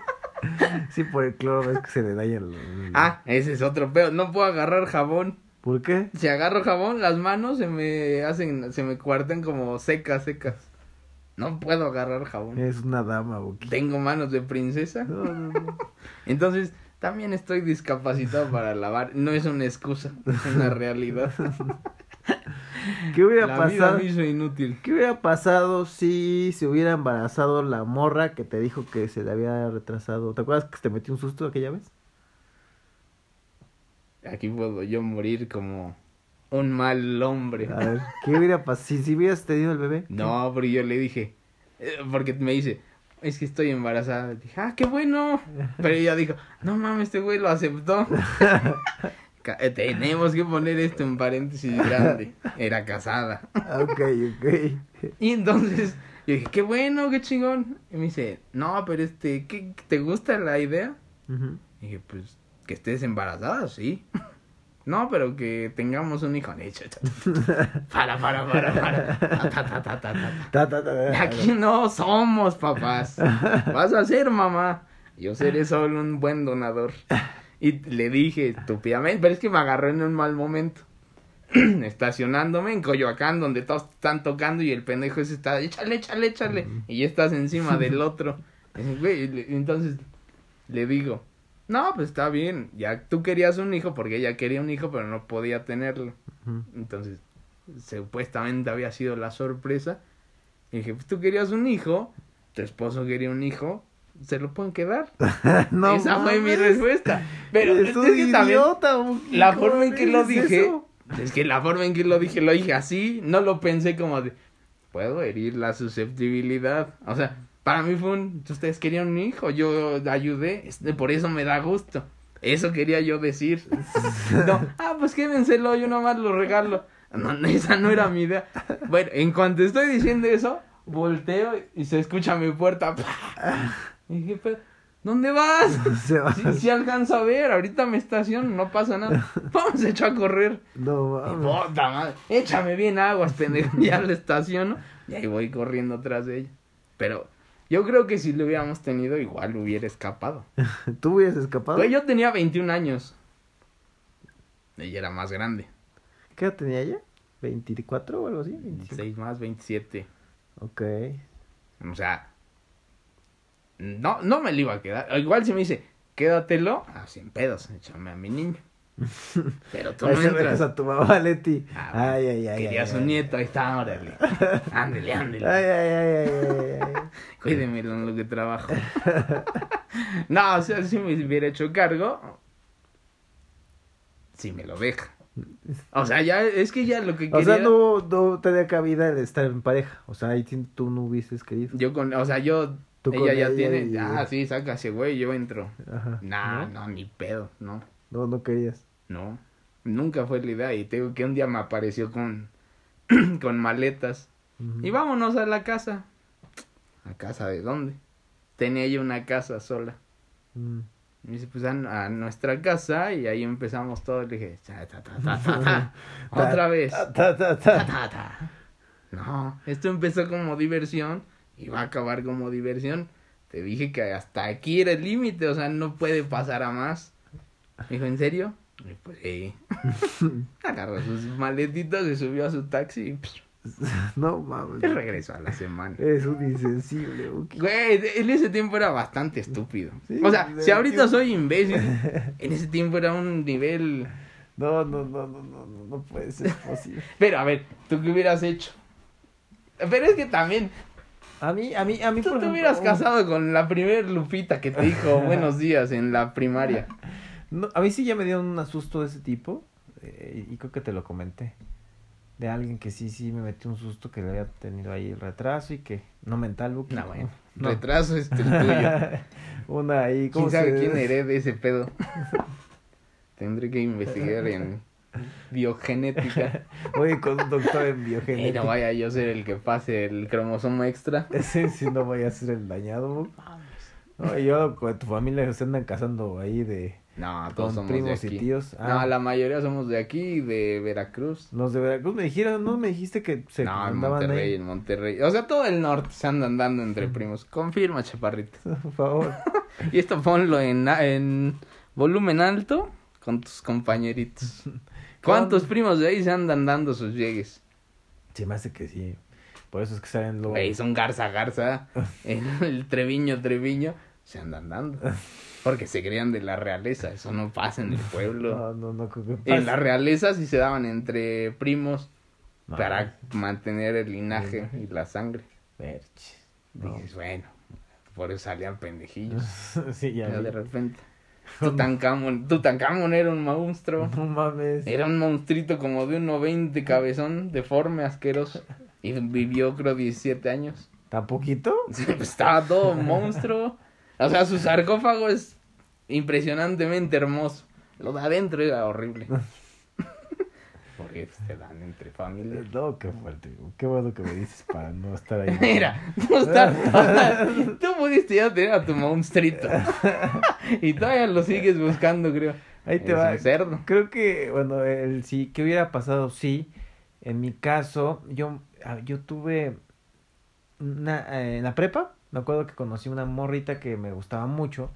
sí, por el cloro ves que se le daña el... el- ah, ese es otro pedo. No puedo agarrar jabón. ¿Por qué? Si agarro jabón, las manos se me hacen, se me cuartan como secas, secas. No puedo agarrar jabón. Es una dama. Tengo manos de princesa. No, no, no. Entonces, también estoy discapacitado para lavar. No es una excusa, es una realidad. ¿Qué hubiera La vida pasado? me inútil. ¿Qué hubiera pasado si se hubiera embarazado la morra que te dijo que se le había retrasado? ¿Te acuerdas que te metió un susto aquella vez? Aquí puedo yo morir como un mal hombre. A ver, ¿qué hubiera pasado si, si hubieras tenido el bebé? No, pero yo le dije, eh, porque me dice, es que estoy embarazada. Dije, ah, qué bueno. Pero ella dijo, no mames, este güey lo aceptó. Tenemos que poner esto en paréntesis grande. Era casada. Ok, ok. Y entonces yo dije, qué bueno, qué chingón. Y me dice, no, pero este, ¿qué, ¿te gusta la idea? Y dije, pues, que estés embarazada, sí. No, pero que tengamos un hijo. Cha. Para, para, para, para. Ta, ta, ta, ta, Aquí no somos papás. Vas a ser mamá. Yo seré solo un buen donador. Y le dije estúpidamente, pero es que me agarró en un mal momento. Estacionándome en Coyoacán, donde todos están tocando y el pendejo ese está, échale, échale, échale. Y ya estás encima del otro. Entonces le digo, no, pues está bien. Ya tú querías un hijo porque ella quería un hijo, pero no podía tenerlo. Entonces, supuestamente había sido la sorpresa. Y dije, pues tú querías un hijo, tu esposo quería un hijo, se lo pueden quedar. No Esa fue mi respuesta. Pero es, que también la ¿cómo forma en que lo dije, eso? es que la forma en que lo dije, lo dije así, no lo pensé como de, puedo herir la susceptibilidad. O sea, para mí fue un, ustedes querían un hijo, yo ayudé, este, por eso me da gusto. Eso quería yo decir. No, ah, pues quédenselo, yo nomás lo regalo. No, esa no era mi idea. Bueno, en cuanto estoy diciendo eso, volteo y se escucha mi puerta. Y dije, pero, ¿dónde vas? Se va. Si, si alcanzo a ver, ahorita me estaciono, no pasa nada. Vamos, echó a correr. No puta madre, échame bien aguas, pendejo. Ya le estaciono y ahí voy corriendo atrás de ella. Pero yo creo que si lo hubiéramos tenido, igual hubiera escapado. ¿Tú hubieras escapado? Yo tenía 21 años. Ella era más grande. ¿Qué edad tenía ella? ¿24 o algo así? 25. 26 más 27. Ok. O sea, no, no me lo iba a quedar. Igual si me dice, quédatelo, ah, sin pedos, échame a mi niño. Pero tú no entras. a tu mamá, Leti. Ah, ay, ay, ay, un ay. nieto, ahí está, órale. Ándele, ándele. Ay, ay, ay, ay, ay. Cuídemelo en lo que trabajo. no, o sea, si me hubiera hecho cargo, si me lo deja. O sea, ya, es que ya lo que O quería... sea, no, no tenía cabida el estar en pareja. O sea, ahí tú no hubieses querido. Yo con, o sea, yo, Tú ella ya ella tiene, y- ah, sí, sácase, güey, yo entro. Ajá. Nah, no, ni pedo, no, No, no querías. No. Nunca fue la idea y te digo que un día me apareció con, con maletas. Y vámonos a la casa. ¿A casa de dónde? Tenía yo una casa sola. Mm. Me dice, pues a, a nuestra casa y ahí empezamos todo. Le dije, ta, ta, ta, ta, ta, ta. otra vez. Ta, ta, ta, Ta, ta. ta, ta. No, esto empezó como diversión y va a acabar como diversión. Te dije que hasta aquí era el límite, o sea, no puede pasar a más. Me dijo, ¿en serio? Y pues sí. Agarró sus maletitas, se subió a su taxi y, psh, No mames. y regresó a la semana. Eres un insensible, Buki. Güey, en ese tiempo era bastante estúpido. Sí, o sea, si ahorita tiempo. soy imbécil, en ese tiempo era un nivel... No, no, no, no, no, no, no puede ser posible. Pero a ver, ¿tú qué hubieras hecho? Pero es que también, A mí, a mí, a mí, tú por te ejemplo, hubieras casado con la primer Lupita que te dijo buenos días en la primaria. No, a mí sí ya me dio un asusto de ese tipo. eh, y creo que te lo comenté. De alguien que sí, sí me metió un susto que le había tenido ahí el retraso y que. No mental, Buki. No, bueno, No. retraso es el tuyo. Una ahí, ¿cómo ¿Quién sabe se- quién herede ese pedo? Tendré que investigar en biogenética. Voy con un doctor en Y biogenética. no vaya yo a ser el que pase el cromosoma extra. Ese sí no vaya a ser el dañado, Buki. No, y yo con tu familia se andan casando ahí de. No, todos Con somos primos de y aquí. No, Ah. la mayoría somos de aquí, de Veracruz. Los de Veracruz me dijeron, ¿no? Me dijiste que se no, en Monterrey, ahí. en Monterrey. O sea, todo el norte se andan dando entre primos. Confirma, chaparrita. Por favor. Y esto ponlo en, en volumen alto con tus compañeritos. ¿Cuántos primos de ahí se andan dando sus llegues? Se me hace que sí. Por eso es que salen luego. Güey, son Garza Garza, el Treviño Treviño, se andan dando. Porque se creían de la realeza, eso no pasa en el pueblo. No, no, no creo que En la realeza sí se daban entre primos No, para mantener el linaje y la sangre. Dices, bueno, por eso salían pendejillos. sí, ya. De repente. Tutankamón, Tutankamón era un monstruo. No mames. Era un monstruito como de un 90 cabezón, deforme, asqueroso. Y vivió creo 17 años. ¿Tan poquito? Pues estaba todo monstruo. O sea, su sarcófago es impresionantemente hermoso. Lo de adentro era horrible. Porque pues, te dan entre familias. No, qué fuerte. Qué bueno que me dices para no estar ahí. Mira, tú, estás- tú pudiste ya tener a tu monstruito. Y todavía lo sigues buscando, creo. Ahí te va. un cerdo. Creo que, bueno, el sí, ¿qué hubiera pasado? Sí. En mi caso, yo, ah, yo tuve una, eh, en la prepa, me acuerdo que conocí una morrita que me gustaba mucho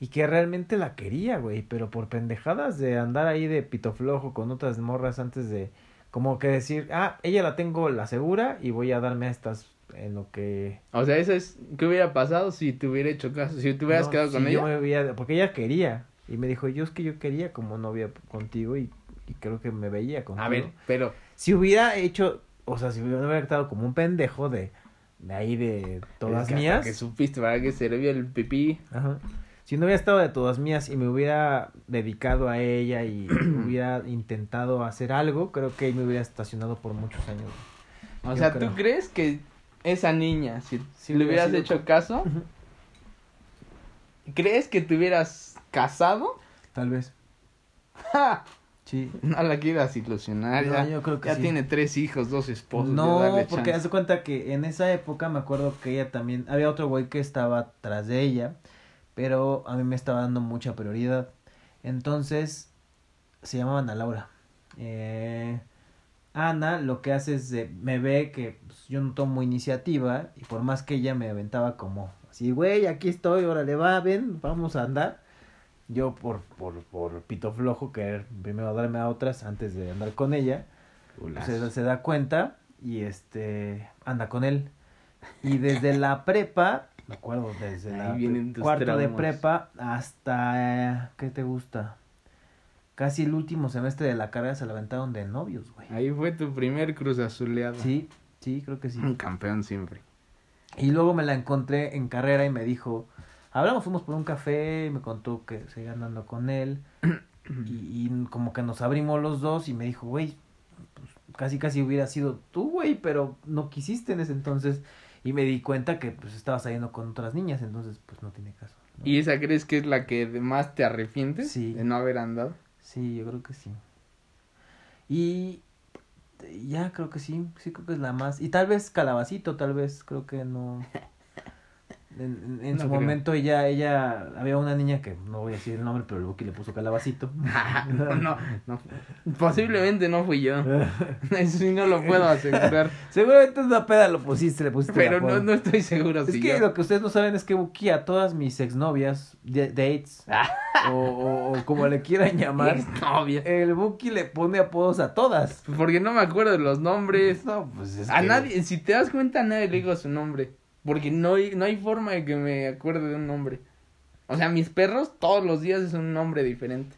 y que realmente la quería, güey, pero por pendejadas de andar ahí de pito flojo con otras morras antes de, como que decir, ah, ella la tengo la segura y voy a darme a estas en lo que... O sea, eso es. ¿Qué hubiera pasado si te hubiera hecho caso? Si te hubieras No, quedado con ella. me hubiera- porque ella quería y me dijo, yo es que yo quería como novia contigo y, y creo que me veía contigo. A ver, pero. Si hubiera hecho, o sea, si me hubiera estado como un pendejo de, de ahí de todas es que mías. Que supiste para qué servía el pipí. Ajá. Si no hubiera estado de todas mías y me hubiera dedicado a ella y hubiera intentado hacer algo, creo que me hubiera estacionado por muchos años. O Yo sea, creo. ¿tú crees que esa niña, si, Si le hubiera hubieras sido hecho caso, crees que te hubieras casado? Tal vez. ¡Ja! Sí. No la quieras ilusionar. No, ya yo creo que ya sí. tiene tres hijos, dos esposos. No, porque haz de cuenta que en esa época me acuerdo que ella también, había otro güey que estaba tras de ella, pero a mí me estaba dando mucha prioridad. Entonces, se llamaban a Laura. Eh, Ana lo que hace es, de- me ve que pues, yo no tomo iniciativa y por más que ella me aventaba como así, güey, aquí estoy, órale, va, ven, vamos a andar. Yo por, por, por pito flojo, querer primero darme a otras antes de andar con ella Ulas. se, se da cuenta y este anda con él. Y desde la prepa, me acuerdo, desde Ahí la cuarto de prepa hasta, eh, ¿qué te gusta? Casi el último semestre de la carrera se la aventaron de novios, güey. Ahí fue tu primer cruz azuleado. Sí, sí, creo que sí. Un campeón siempre. Y luego me la encontré en carrera y me dijo, hablamos, fuimos por un café, me contó que seguía andando con él. y, y como que nos abrimos los dos y me dijo, güey, pues, casi casi hubiera sido tú, güey, pero no quisiste en ese entonces. Y me di cuenta que pues estaba saliendo con otras niñas, entonces pues no tiene caso. ¿no? ¿Y esa crees que es la que más te arrepientes Sí. de no haber andado? Sí, yo creo que sí. Y ya creo que sí, sí creo que es la más. Y tal vez Calabacito, tal vez, creo que no. En, en- No su creo. momento ella, ella, había una niña que no voy a decir el nombre, pero el Buki le puso Calabacito. no, no, no. Posiblemente no fui yo. Eso sí no lo puedo asegurar. Seguramente en una peda lo pusiste, le pusiste Pero no, no estoy seguro Es si que yo. lo que ustedes no saben es que Buki a todas mis exnovias, dates, o, o, o como le quieran llamar, Exnovia. el Buki le pone apodos a todas. Porque no me acuerdo de los nombres. No, pues es A que- nadie, si te das cuenta, a nadie le digo su nombre. Porque no hay, no hay forma de que me acuerde de un nombre. O sea, mis perros todos los días es un nombre diferente.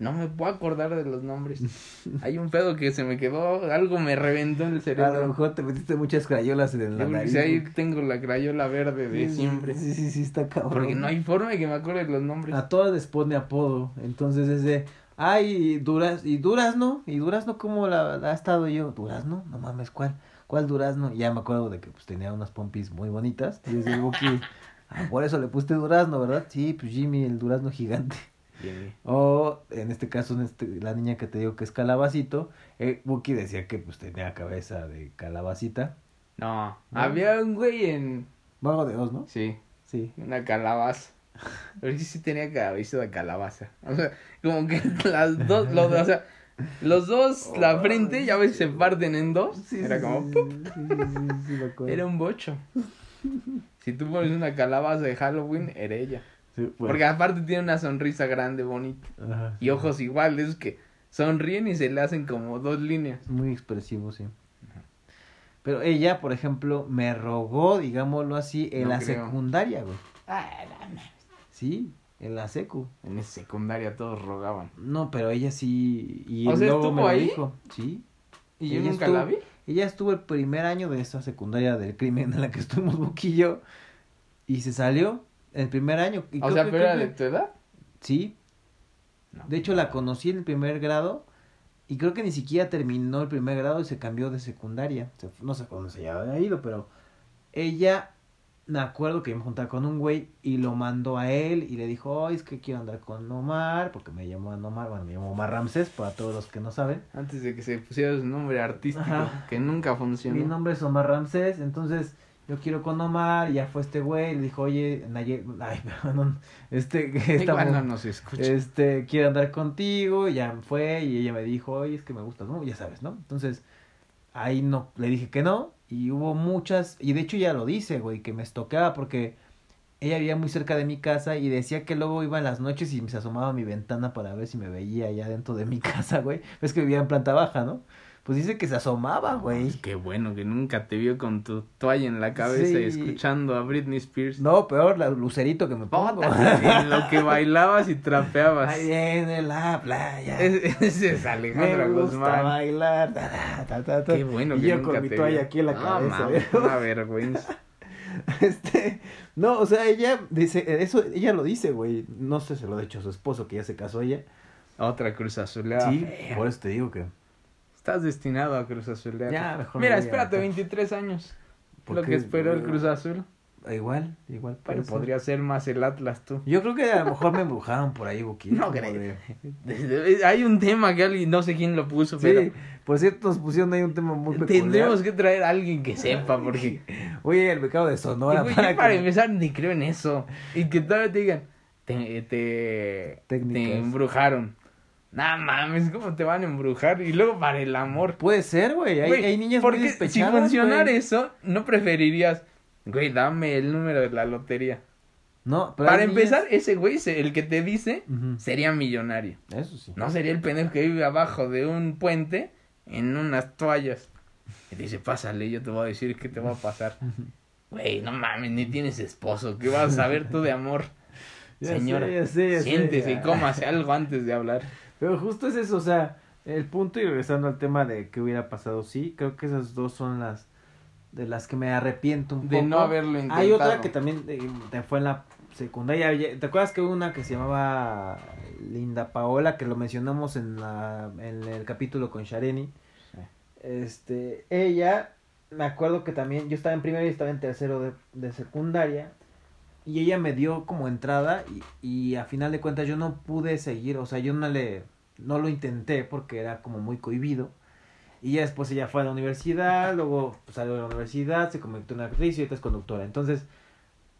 No me puedo acordar de los nombres. Hay un pedo que se me quedó, algo me reventó en el A cerebro. lo mejor te metiste muchas crayolas en la nariz. sí, ahí tengo la crayola verde de Sí, siempre. Sí, sí, sí, está cabrón. Porque no hay forma de que me acuerde de los nombres. A todas les pone apodo. Entonces es de. Ay, Duraz, y Durazno, y Durazno, ¿cómo la, la ha estado yo? Durazno, no mames, ¿cuál? ¿Cuál Durazno? Y ya me acuerdo de que pues tenía unas pompis muy bonitas. Y el Buki, ah, por eso le puse Durazno, ¿verdad? Sí, pues Jimmy, el Durazno gigante. Bien. O en este caso, en este, la niña que te digo que es calabacito, eh, Buki decía que pues tenía cabeza de calabacita. No, ¿No? había un güey en... Mago de Oz, ¿no? Sí, Sí. una calabaza. Pero sí, sí tenía cabeza de calabaza. O sea, como que las dos, los, o sea, los dos, la frente, ya ves, se parten en dos. Sí, Era sí, como, sí, ¡pup! sí, sí, sí, sí, me acuerdo. era un bocho. Si tú pones una calabaza de Halloween, era ella. Sí, bueno. Porque aparte tiene una sonrisa grande, bonita. Ajá, Y sí. ojos igual, esos que sonríen y se le hacen como dos líneas. Muy expresivo, sí. Pero ella, por ejemplo, me rogó, digámoslo así, en No la creo. secundaria, güey. Ah, Sí, en la secu. En secundaria todos rogaban. No, pero ella sí. Y O sea, me ¿estuvo lo ahí? dijo. Sí. Y yo Ella nunca estuvo- la vi. Ella estuvo el primer año de esa secundaria del crimen en la que estuvimos Buki y yo. Y se salió el primer año. y O sea, que- pero era de tu edad. Sí. No. De hecho, la conocí en el primer grado. Y creo que ni siquiera terminó el primer grado y se cambió de secundaria. Se- no sé cuándo se había ido, pero ella, me acuerdo que me juntaba con un güey y lo mandó a él y le dijo, oh, es que quiero andar con Omar, porque me llamó Omar, bueno, me llamó Omar Ramsés, para todos los que no saben. Antes de que se pusiera su nombre artístico, Ajá. que nunca funcionó. Mi nombre es Omar Ramsés, entonces yo quiero con Omar, y ya fue este güey, le dijo, oye, Nayel, ay, perdón, este, Igual estamos- no nos escucha. este, quiero andar contigo, y ya fue, y ella me dijo, oye, es que me gustas, ¿no? Ya sabes, ¿no? Entonces, ahí no, le dije que no, y hubo muchas, y de hecho ya lo dice, güey, que me estoqueaba porque ella vivía muy cerca de mi casa y decía que luego iba en las noches y se asomaba a mi ventana para ver si me veía allá dentro de mi casa, güey. Ves que vivía en planta baja, ¿no? Pues dice que se asomaba, güey. Qué bueno que nunca te vio con tu toalla en la cabeza y Sí. escuchando a Britney Spears. No, peor, la lucerito que me pongo. En lo que bailabas y trapeabas. Ahí viene la playa. Ese es Alejandra me gusta Guzmán. bailar. ta, ta, ta, ta, ta. Qué bueno y que yo nunca con mi te toalla vio. aquí en la No, cabeza. mames, ¿eh? Una vergüenza. Este, no, o sea, ella dice, eso, ella lo dice, güey. No sé, se lo ha dicho a su esposo que ya se casó ella. Otra Cruz Azulera. sí, fea. por eso te digo que. Estás destinado a Cruz Azulear. Ya, mejor me Mira, voy a- espérate, 23 años. ¿por Lo qué? que esperó el Cruz Azul. Igual, igual. por Pero eso. podría ser más el Atlas tú. Yo creo que a lo mejor me embrujaron por ahí, Buki. No creo. de- Hay un tema que alguien, no sé quién lo puso, pero Sí, por cierto, nos pusieron ahí un tema muy peculiar. tendremos que traer a alguien que sepa, porque Oye, el becado de Sonora. Güey, para yo para que- empezar ni creo en eso. Y que todavía te digan, te, te, te embrujaron. Nah, mames, ¿cómo te van a embrujar? Y luego para el amor. Puede ser, güey. Hay, hay niñas muy porque si despechadas, funcionara eso, no preferirías, güey, dame el número de la lotería. No, pero para niñas- empezar, ese güey, el que te dice, sería millonario. Eso sí. No sería el pendejo que vive abajo de un puente en unas toallas. Y te dice, pásale, yo te voy a decir qué te va a pasar. Güey, no mames, ni tienes esposo. ¿Qué vas a saber tú de amor? Ya Señora, sé, ya sé, ya sé. siéntese y cómase algo antes de hablar. Pero justo es eso, o sea, el punto y regresando al tema de qué hubiera pasado, sí, creo que esas dos son las de las que me arrepiento un De poco. no haberlo intentado. Hay otra que también eh, te fue en la secundaria. ¿Te acuerdas que hubo una que se llamaba Linda Paola que lo mencionamos en la en el capítulo con Shareni? Sí. Este, ella me acuerdo que también yo estaba en primero y estaba en tercero de, de secundaria y ella me dio como entrada y, y a final de cuentas yo no pude seguir, o sea, yo no le no lo intenté porque era como muy cohibido. Y ya después ella fue a la universidad, luego pues, salió de la universidad, se convirtió en actriz y ahorita es conductora. Entonces,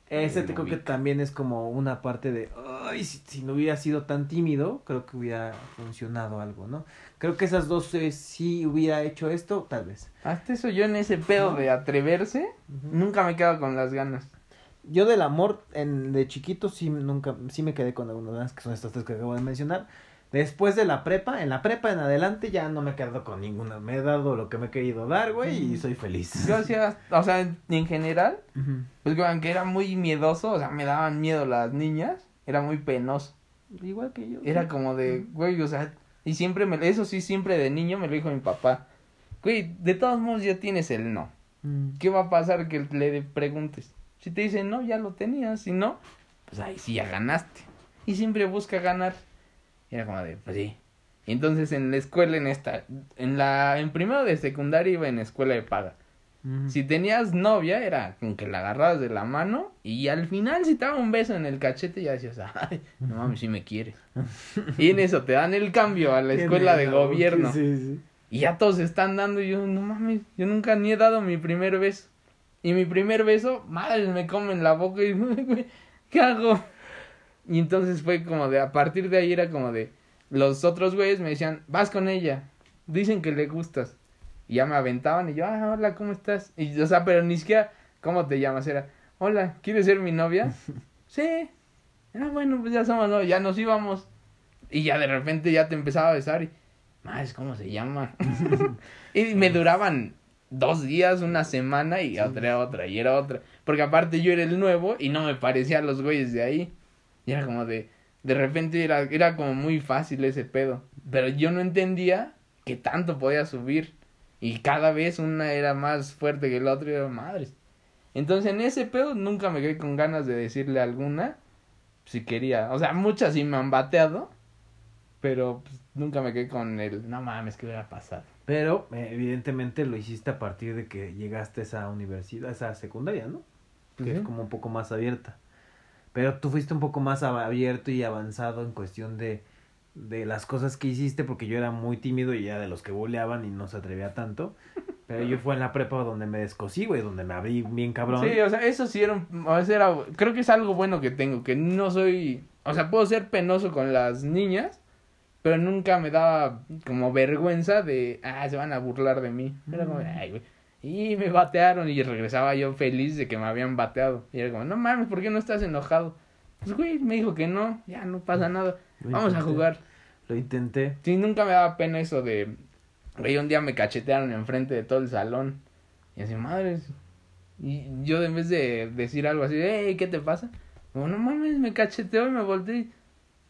ese creo que también es como una parte de, ay, si, si no hubiera sido tan tímido, creo que hubiera funcionado algo, ¿no? Creo que esas dos, eh, sí hubiera hecho esto, tal vez. Hasta eso yo en ese pedo de atreverse, nunca me quedo con las ganas. Yo del amor en, de chiquito sí nunca sí me quedé con algunas que son estas tres que acabo de mencionar. Después de la prepa, en la prepa en adelante ya no me he quedado con ninguna. Me he dado lo que me he querido dar, güey, y soy feliz. Yo hacía, o sea, en, en general, Ujú. pues que aunque era muy miedoso, o sea, me daban miedo las niñas, era muy penoso. Igual que yo. Era como de, güey, o sea, y siempre me, eso sí, siempre de niño me lo dijo mi papá. Güey, de todos modos ya tienes el no. Mm. ¿Qué va a pasar que le preguntes? Si te dicen no, ya lo tenías. Si no, pues ahí sí ya ganaste. Y siempre busca ganar. Y era como de, pues sí. Y entonces en la escuela, en esta, en la, en primero de secundaria iba en escuela de paga. Si tenías novia, era con que la agarrabas de la mano y al final si te daba un beso en el cachete ya decías, ay, no mames, si me quiere. y en eso te dan el cambio a la escuela de gobierno. Sí, sí. Y ya todos están dando y yo, no mames, yo nunca ni he dado mi primer beso. Y mi primer beso, madre, me come en la boca y, ¿qué hago? Y entonces fue como de, a partir de ahí era como de, los otros güeyes me decían, vas con ella, dicen que le gustas. Y ya me aventaban y yo, ah, hola, ¿cómo estás? Y, o sea, pero ni siquiera, ¿cómo te llamas? Era, hola, ¿quieres ser mi novia? sí. Ah, bueno, pues ya somos novios, ya nos íbamos. Y ya de repente ya te empezaba a besar y, más, ¿cómo se llama? y me duraban dos días, una semana y otra otra y era otra. Porque aparte yo era el nuevo y no me parecía a los güeyes de ahí. Y era como de, de repente era, era como muy fácil ese pedo. Pero yo no entendía que tanto podía subir. Y cada vez una era más fuerte que la otra y era madres. Entonces en ese pedo nunca me quedé con ganas de decirle alguna si quería. O sea, muchas sí me han bateado. Pero pues, nunca me quedé con el, no mames, ¿qué hubiera pasado? Pero eh, evidentemente lo hiciste a partir de que llegaste a esa universidad, a esa secundaria, ¿no? Que es Ujú. como un poco más abierta. Pero tú fuiste un poco más ab- abierto y avanzado en cuestión de, de las cosas que hiciste, porque yo era muy tímido y ya de los que boleaban y no se atrevía tanto. Pero yo fue en la prepa donde me descosí, güey, donde me abrí bien cabrón. Sí, o sea, eso sí era, o sea, era- creo que es algo bueno que tengo, que no soy, o sea, puedo ser penoso con las niñas, pero nunca me daba como vergüenza de, ah, se van a burlar de mí. Era como, Mm. ay, güey. Y me batearon y regresaba yo feliz de que me habían bateado. Y era como, no mames, ¿por qué no estás enojado? Pues, güey, me dijo que no, ya no pasa nada, Lo vamos a jugar. Lo intenté. Sí, nunca me daba pena eso de, güey, un día me cachetearon enfrente de todo el salón. Y así, madres. Y yo en vez de decir algo así, hey, ¿qué te pasa? Como, no mames, me cacheteó y me volteé.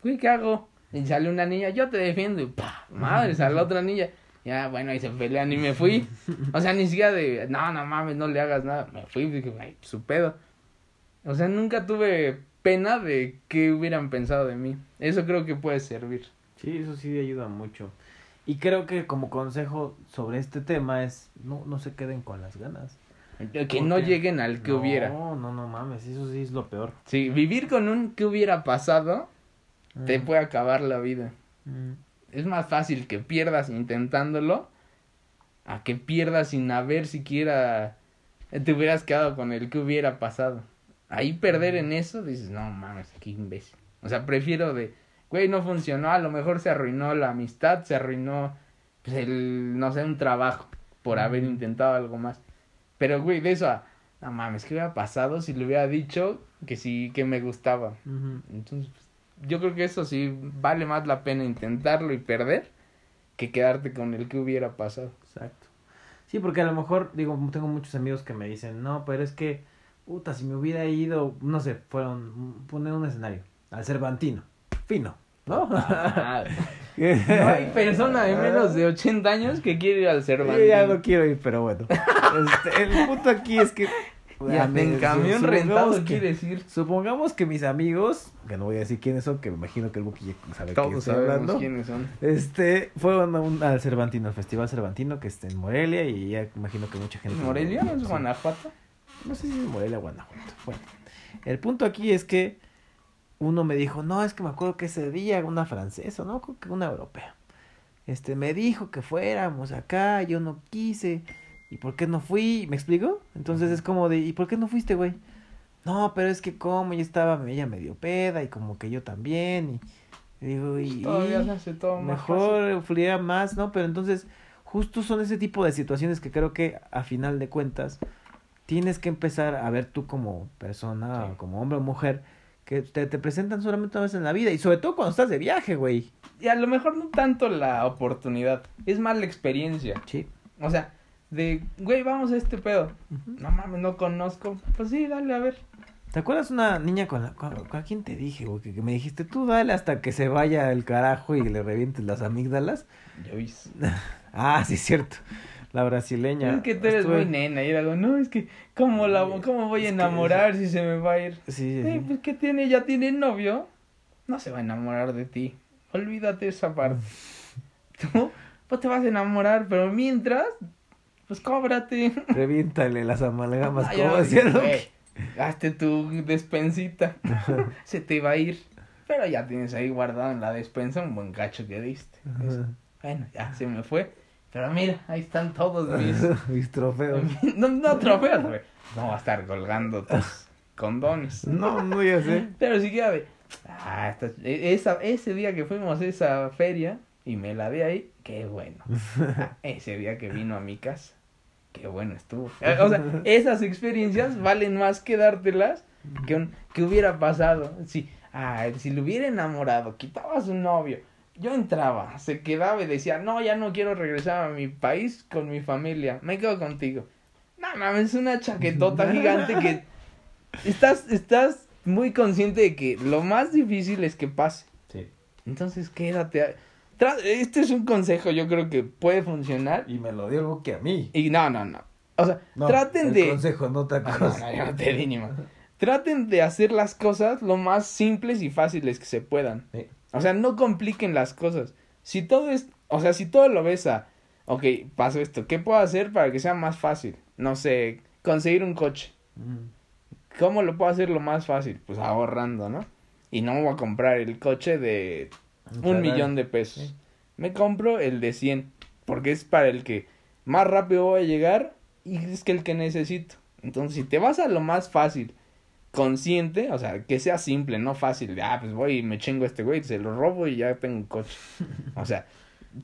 Güey, ¿qué hago? Y sale una niña, yo te defiendo. Y pa, madre, sale la otra niña. Ya, bueno, ahí se pelean y me fui. O sea, ni siquiera de, no, no mames, no le hagas nada. Me fui, dije, ay, su pedo. O sea, nunca tuve pena de qué hubieran pensado de mí. Eso creo que puede servir. Sí, eso sí ayuda mucho. Y creo que como consejo sobre este tema es no, no se queden con las ganas. Que ¿Por no lleguen al que no, hubiera. No, no mames, eso sí es lo peor. Sí, vivir con un que hubiera pasado te Mm. puede acabar la vida. Mm. Es más fácil que pierdas intentándolo a que pierdas sin haber siquiera te hubieras quedado con el que hubiera pasado. Ahí perder en eso dices, no mames, qué imbécil. O sea, prefiero de, güey, no funcionó, a lo mejor se arruinó la amistad, se arruinó pues, el, no sé, un trabajo por haber intentado algo más. Pero, güey, de eso a, no mames, ¿qué hubiera pasado si le hubiera dicho que sí, que me gustaba? Entonces, pues, yo creo que eso sí vale más la pena intentarlo y perder que quedarte con el que hubiera pasado. Exacto. Sí, porque a lo mejor, digo, tengo muchos amigos que me dicen, no, pero es que, puta, si me hubiera ido, no sé, fueron, poner un escenario, al Cervantino, fino, ¿no? Ah, no hay persona de menos de 80 años que quiere ir al Yo Cervantes. ya no quiero ir, pero bueno. Este, el punto aquí es que... Ya en camión supongamos rentado que- quieres ir. Supongamos que mis amigos, que no voy a decir quiénes son, que me imagino que el Buki ya sabe que Todos estoy sabemos hablando. quiénes son. Este, fueron a un- al Cervantino, al Festival Cervantino, que está en Morelia, y ya imagino que mucha gente... ¿Morelia no es. Guanajuato? No sé si es Morelia o Guanajuato. Bueno, el punto aquí es que uno me dijo, no, es que me acuerdo que ese día una francesa, no, creo que una europea. Este, me dijo que fuéramos acá, yo no quise. ¿Y por qué no fui? ¿Me explico? Entonces es como de, ¿y por qué no fuiste, güey? No, pero es que como yo estaba ella medio peda y como que yo también. Y digo, y, Todavía y se hace todo mejor fluía más, ¿no? Pero entonces, justo son ese tipo de situaciones que creo que a final de cuentas tienes que empezar a ver tú como persona, Sí. como hombre o mujer, que te, te presentan solamente una vez en la vida. Y sobre todo cuando estás de viaje, güey. Y a lo mejor no tanto la oportunidad, es más la experiencia. Sí. O sea, de, güey, vamos a este pedo. No mames, no conozco. Pues sí, dale a ver. ¿Te acuerdas una niña con la... Con, con quién te dije, güey? Que, que me dijiste, tú dale hasta que se vaya el carajo y le revientes las amígdalas. Yo hice. Ah, sí, cierto. La brasileña. Es que tú eres Estuve- muy nena y era como, no, es que, ¿cómo, la, cómo voy a que enamorar si se me va a ir? Sí, sí, Sí, pues que tiene, ya tiene novio, no se va a enamorar de ti. Olvídate esa parte. Tú, pues te vas a enamorar, pero mientras, pues cóbrate. Reviéntale las amalgamas, Ay, Buki. Hazte tu despensita. se te va a ir. Pero ya tienes ahí guardado en la despensa un buen cacho que diste. Eso. Bueno, ya se me fue. Pero mira, ahí están todos mis, Mis trofeos. no, no trofeos, güey. No va a estar colgando tus condones. No, no, ya sé. Pero siquiera de. Ah, esta- e- esa, ese día que fuimos a esa feria y me la vi ahí, qué bueno. Ah, ese día que vino a mi casa, qué bueno estuvo. Eh, O sea, esas experiencias valen más que dártelas que, un, que hubiera pasado. Si, ah, si lo hubiera enamorado, quitaba a su novio. Yo entraba, se quedaba y decía, no, ya no quiero regresar a mi país con mi familia, me quedo contigo. No, mames, es una chaquetota gigante que estás, estás muy consciente de que lo más difícil es que pase. Sí. Entonces quédate. a- Este es un consejo, yo creo que puede funcionar. Y me lo dio el Buki a mí. Y no, no, no. O sea, No, traten el de. consejo, no otra Ah, no, cosa. no, yo no te di ni más. Traten de hacer las cosas lo más simples y fáciles que se puedan. Sí. O sea, no compliquen las cosas. Si todo es, o sea, si todo lo ves a, ok, pasó esto, ¿qué puedo hacer para que sea más fácil? No sé, conseguir un coche. Mm. ¿Cómo lo puedo hacer lo más fácil? Pues ahorrando, ¿no? Y no voy a comprar el coche de un Ferrari. millón de pesos. Me compro el de 100, porque es para el que más rápido voy a llegar y es que el que necesito. Entonces, si te vas a lo más fácil, consciente, o sea, que sea simple, no fácil, de, ah, pues voy y me chingo a este güey, se lo robo y ya tengo un coche. O sea,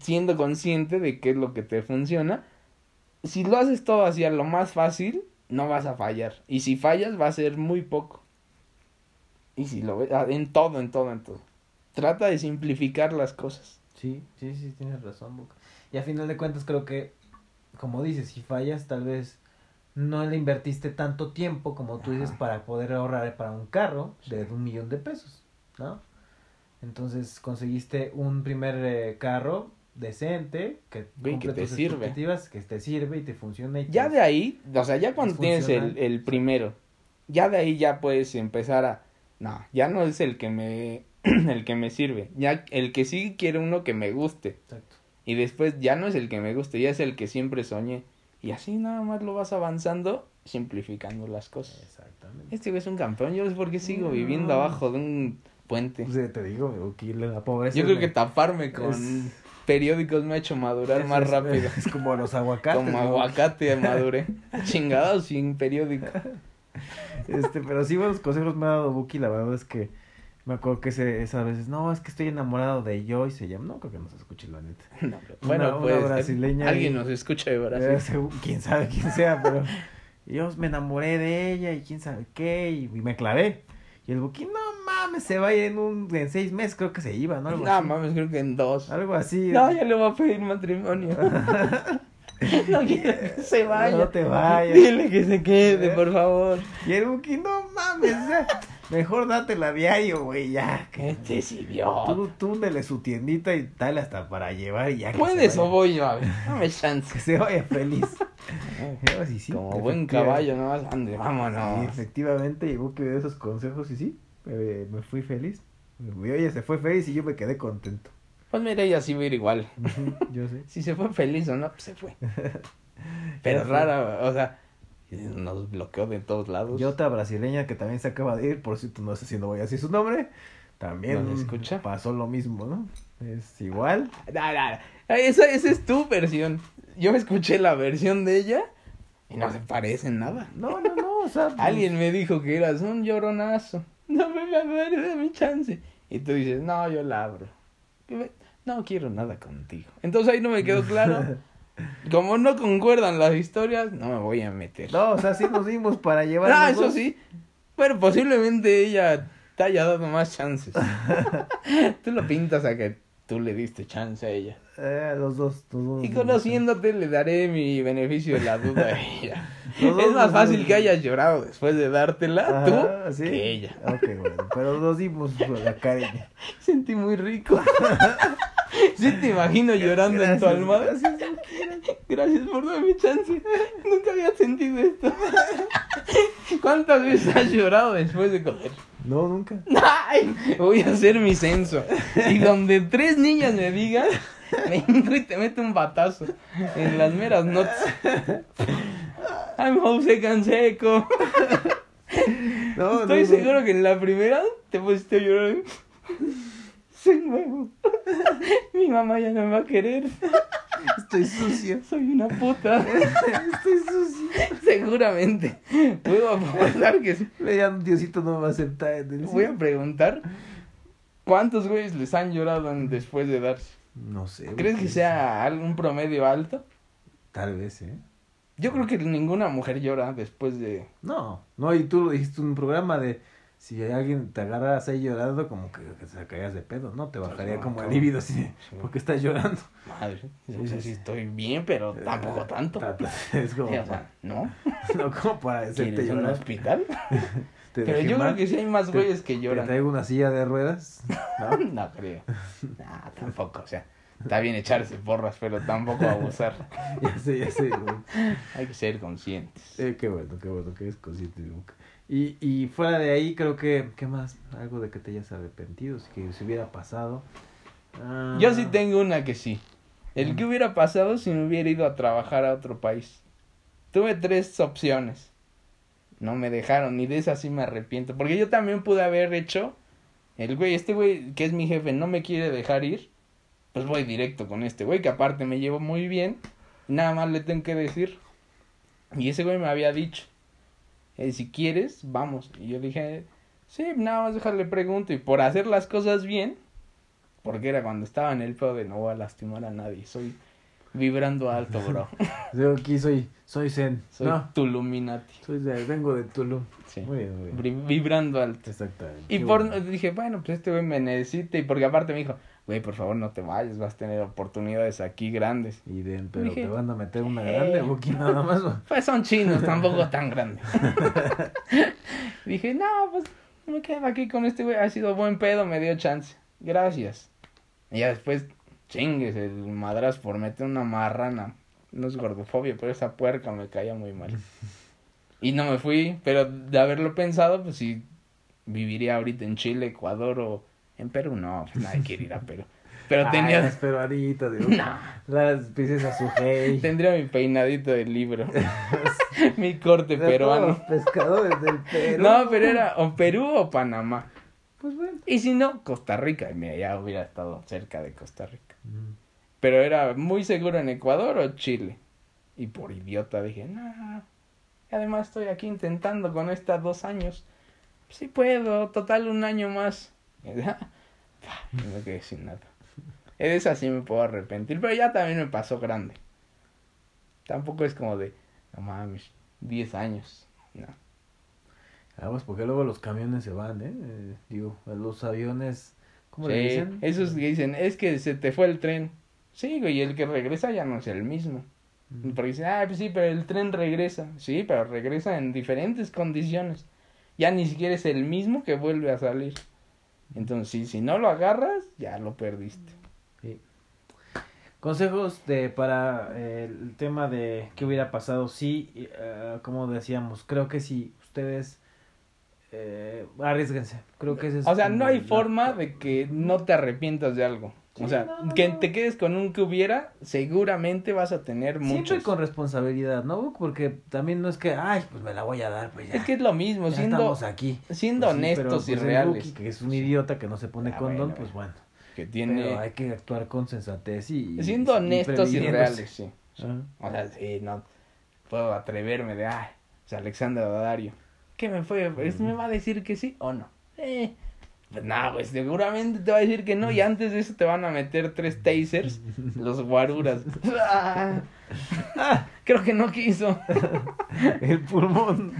siendo consciente de qué es lo que te funciona, si lo haces todo así a lo más fácil, no vas a fallar. Y si fallas, va a ser muy poco. Y si lo ves, ah, en todo, en todo, en todo. Trata de simplificar las cosas. Sí, sí, sí, tienes razón, Boca. Y a final de cuentas creo que, como dices, si fallas, tal vez no le invertiste tanto tiempo, como tú dices, para poder ahorrar para un carro de un millón de pesos, ¿no? Entonces conseguiste un primer eh, carro decente, que, Ve, que cumple te tus sirve. expectativas, que te sirve y te funciona. Y Ya que- de ahí, o sea, ya cuando Es tienes el, el primero, ya de ahí ya puedes empezar a, no, ya no es el que me, el que me sirve, ya el que sí quiere uno que me guste. Exacto. Y después ya no es el que me guste, ya es el que siempre soñé. Y así nada más lo vas avanzando, simplificando las cosas. Exactamente. Este güey es un campeón, yo no sé por qué sigo No. viviendo abajo de un puente. Pues, eh, te digo, aquí la pobreza. Yo es creo me- que taparme con es- periódicos me ha hecho madurar es- más es- rápido. Es como los aguacates. Como ¿no? aguacate maduré. Chingado sin periódico. Este, pero sí buenos consejos me ha dado Buki, la verdad es que me acuerdo que ese, esas veces, no, es que estoy enamorado de Joy, se llama, no creo que nos escuche la neta. No, pero Una- bueno, una pues brasileña alguien y- nos escucha de Eh, Brasil. según- quién sabe quién sea, pero yo me enamoré de ella y quién sabe qué, y, y me clavé. Y el Buki, no mames, se va a ir en un, en seis meses, creo que se iba, ¿no? Algo No así. mames, creo que en dos. Algo así. No, ya le voy a pedir matrimonio. no quiero que se vaya. No te vayas. Dile que se quede, por favor. Y el Buki, no mames, o sea, mejor dátela diario, güey, ya. Este sí vio. Tú túndele su tiendita y tal hasta para llevar y ya ¿Puedes o voy yo? A ver, dame chance. Que se vaya feliz. Yo, sí, sí, Como buen caballo, nomás ande, vámonos. efectivamente, llegó que de esos consejos y sí, eh, me fui feliz. Mi ella se fue feliz y yo me quedé contento. Pues mira, ella sí va a ir igual. Yo sé. Si se fue feliz o no, pues se fue. Pero rara, o sea, nos bloqueó de todos lados. Y otra brasileña que también se acaba de ir, por cierto, no sé si no voy a decir su nombre, también ¿No escucha? pasó lo mismo, ¿no? Es igual. No, no, no. Esa, esa es tu versión. Yo escuché la versión de ella y no se parece en nada. No, no, no, o sea. pues, Alguien me dijo que eras un lloronazo. No me dar mi chance. Y tú dices, no, yo la abro. No quiero nada contigo. Entonces ahí no me quedó claro. Como no concuerdan las historias, no me voy a meter. No, o sea, sí nos dimos para llevar. Ah, eso sí. Pero posiblemente ella te haya dado más chances. tú lo pintas a que tú le diste chance a ella. Eh, los dos, los dos. Y conociéndote le daré mi beneficio de la duda a ella. Los dos es más fácil que hayas llorado después de dártela Ajá, tú ¿sí? que ella. Ok, bueno, pero nos dimos la cariño. Sentí muy rico. sí te imagino llorando en tu almohada. gracias. Gracias por darme chance. Nunca había sentido esto. ¿Cuántas veces has llorado después de coger? No, nunca. Ay, voy a hacer mi censo. Y donde tres niñas me digan, me entro y te meto un batazo en las meras notas. I'm Jose Canseco. No, Estoy no, no. seguro que en la primera te pusiste a llorar. Soy nuevo. Mi mamá ya no me va a querer. Estoy sucio. Soy una puta. Estoy sucio. Seguramente. Puedo apostar que sí. Diosito no me va a aceptar en el Voy a preguntar. ¿Cuántos güeyes les han llorado después de darse? No sé. ¿Crees que sea algún promedio alto? Tal vez, ¿eh? Yo creo que ninguna mujer llora después de... No, no, y tú lo dijiste en un programa de si alguien te agarras ahí llorando, como que, que te caías de pedo, ¿no? Te bajaría como el líbido así, Sí. porque estás llorando. Madre, no sé si estoy bien, pero tampoco Eh, tanto. ta- ta- Es como, Sí, o sea, ¿no? no, como para hacerte ¿Quieres un llorar. hospital? Te Pero yo creo mal, que sí hay más te- güeyes que Te lloran. traigo una silla de ruedas, ¿no? No creo. No, tampoco, o sea, está bien echarse porras, pero tampoco abusar. ya sé, ya sé. güey. Hay que ser conscientes. Eh, qué bueno, qué bueno que eres consciente nunca. Y, y fuera de ahí, creo que, ¿qué más? Algo de que te hayas arrepentido, si que se hubiera pasado. Ah. Yo sí tengo una que sí. El que hubiera pasado si me hubiera ido a trabajar a otro país. Tuve tres opciones. No me dejaron, ni de esa sí me arrepiento. Porque yo también pude haber hecho. El güey, este güey que es mi jefe, no me quiere dejar ir. Pues voy directo con este güey, que aparte me llevo muy bien. Nada más le tengo que decir. Y ese güey me había dicho. Eh, si quieres, vamos. Y yo dije, sí, nada más déjale pregunto. Y por hacer las cosas bien, porque era cuando estaba en el pedo de no voy a lastimar a nadie. Soy vibrando alto, bro. Yo aquí soy, soy Zen. Soy no, Tuluminati. soy de, vengo de Tulum. Sí. Muy bien, muy bien. Vibrando alto. Exactamente. Y Qué por, bueno. dije, bueno, pues este güey me necesita. Y porque aparte me dijo, güey, por favor no te vayas, vas a tener oportunidades aquí grandes. Y de, pero dije, te van a meter una grande, Buki, nada más. Pues son chinos, tampoco tan grandes. dije, no, pues me quedo aquí con este güey. Ha sido buen pedo, me dio chance. Gracias. Y ya después, chingues, el madras por meter una marrana. No es gordofobia, pero esa puerca me caía muy mal. Y no me fui, pero de haberlo pensado, pues sí, viviría ahorita en Chile, Ecuador o en Perú. No, pues nadie quiere ir a Perú. Pero Ay, tenía, las peruanitas, digo. No. Las princesas Sujei. tendría mi peinadito del libro. mi corte De peruano. los pescadores del Perú. No, pero era o Perú o Panamá. Pues bueno. Y si no, Costa Rica. Mira, ya hubiera estado cerca de Costa Rica. Pero era muy seguro en Ecuador o Chile. Y por idiota dije, no. Además estoy aquí intentando con estas dos años. Sí puedo, total un año más. Y me quedé sin nada. De esa sí me puedo arrepentir, pero ya también me pasó grande. Tampoco es como de, no mames, 10 años. No. Vamos, porque luego los camiones se van, ¿eh? Eh, digo, los aviones, ¿cómo le dicen? esos que dicen, es que se te fue el tren. Sí, güey, y el que regresa ya no es el mismo. Mm. Porque dicen, ah, pues sí, pero el tren regresa. Sí, pero regresa en diferentes condiciones. Ya ni siquiera es el mismo que vuelve a salir. Entonces, sí, si no lo agarras, ya lo perdiste. Sí. Consejos de para eh, el tema de qué hubiera pasado, sí, y, eh, como decíamos, creo que si ustedes eh, arriesguense, creo que ese es O sea, no hay forma de que no te arrepientas de algo. O sea, no, no, que no. te quedes con un que hubiera, seguramente vas a tener Siempre muchos. con responsabilidad, ¿no? Porque también no es que, ay, pues me la voy a dar, pues ya. Es que es lo mismo, ya siendo, estamos aquí. siendo Pues sí, pero, honestos y pues, reales. Buki, que es un idiota que no se pone Ah, condón, bueno, pues bueno. Que tiene... Pero hay que actuar con sensatez y... Siendo y honestos y reales, sí. Ajá. O sea, sí, no puedo atreverme de, ay, o sea, Alexander Daddario. ¿Qué me fue? ¿Es- ¿Me va a decir que sí o no? Eh, pues nada, pues seguramente te va a decir que no y antes de eso te van a meter tres tasers, los guaruras. Ah, ah, creo que no quiso. El pulmón.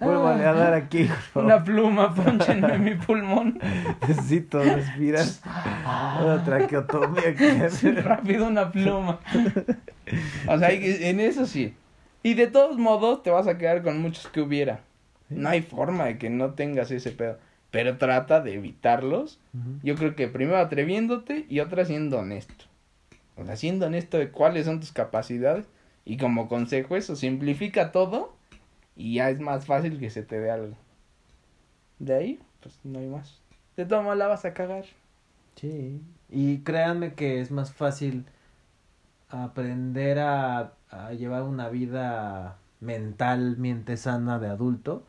Vuélvale a dar aquí. Una pluma, ponchenme mi pulmón. Necesito respirar. Una traqueotomía aquí. Rápido una pluma. O sea, que- en eso sí. Y de todos modos te vas a quedar con muchos que hubiera. No hay forma de que no tengas ese pedo. Pero trata de evitarlos. Yo creo que primero atreviéndote y otra siendo honesto. O sea, siendo honesto de cuáles son tus capacidades. Y como consejo eso, simplifica todo y ya es más fácil que se te dé algo. De ahí, pues no hay más. De todas la vas a cagar. Sí. Y créanme que es más fácil aprender a, a llevar una vida mentalmente sana de adulto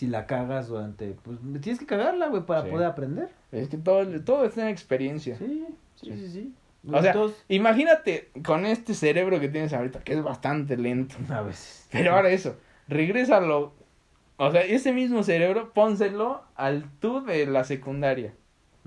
si la cagas durante pues tienes que cagarla güey para Sí. poder aprender Es que todo, todo está en experiencia. sí sí Sí. sí sí, O sea, Entonces, imagínate con este cerebro que tienes ahorita, que es bastante lento. a veces Pero ahora eso, regrésalo. O sea, ese mismo cerebro, pónselo al tú de la secundaria.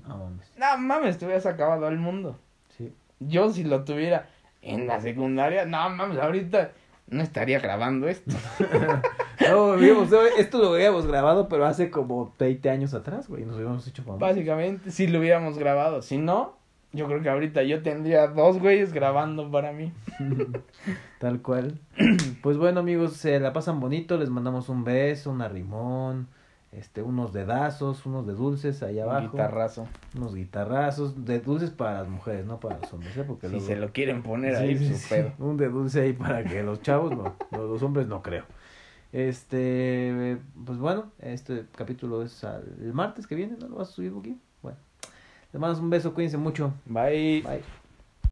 no mames No mames, te hubieras acabado al mundo. sí Yo si lo tuviera en la secundaria, no mames, ahorita no estaría grabando esto. no habíamos- esto lo habíamos grabado pero hace como 20 años atrás güey nos habíamos hecho famosos. Básicamente, si lo hubiéramos grabado. Si no, yo creo que ahorita yo tendría dos güeyes grabando para mí. Tal cual. Pues bueno, amigos, se la pasan bonito. Les mandamos un beso, un arrimón, este, unos dedazos, unos de dulces Un abajo. guitarrazo. Unos guitarrazos. De dulces para las mujeres, no para los hombres, ¿eh? Porque Si luego- se lo quieren poner Sí, ahí, sí, su sí. pedo. Un de dulce ahí para que los chavos no. Los, hombres no creo. Este, pues bueno, este capítulo es al- el martes que viene, ¿no? ¿Lo vas a subir aquí? Bueno. Les mando un beso, cuídense mucho. Bye. Bye.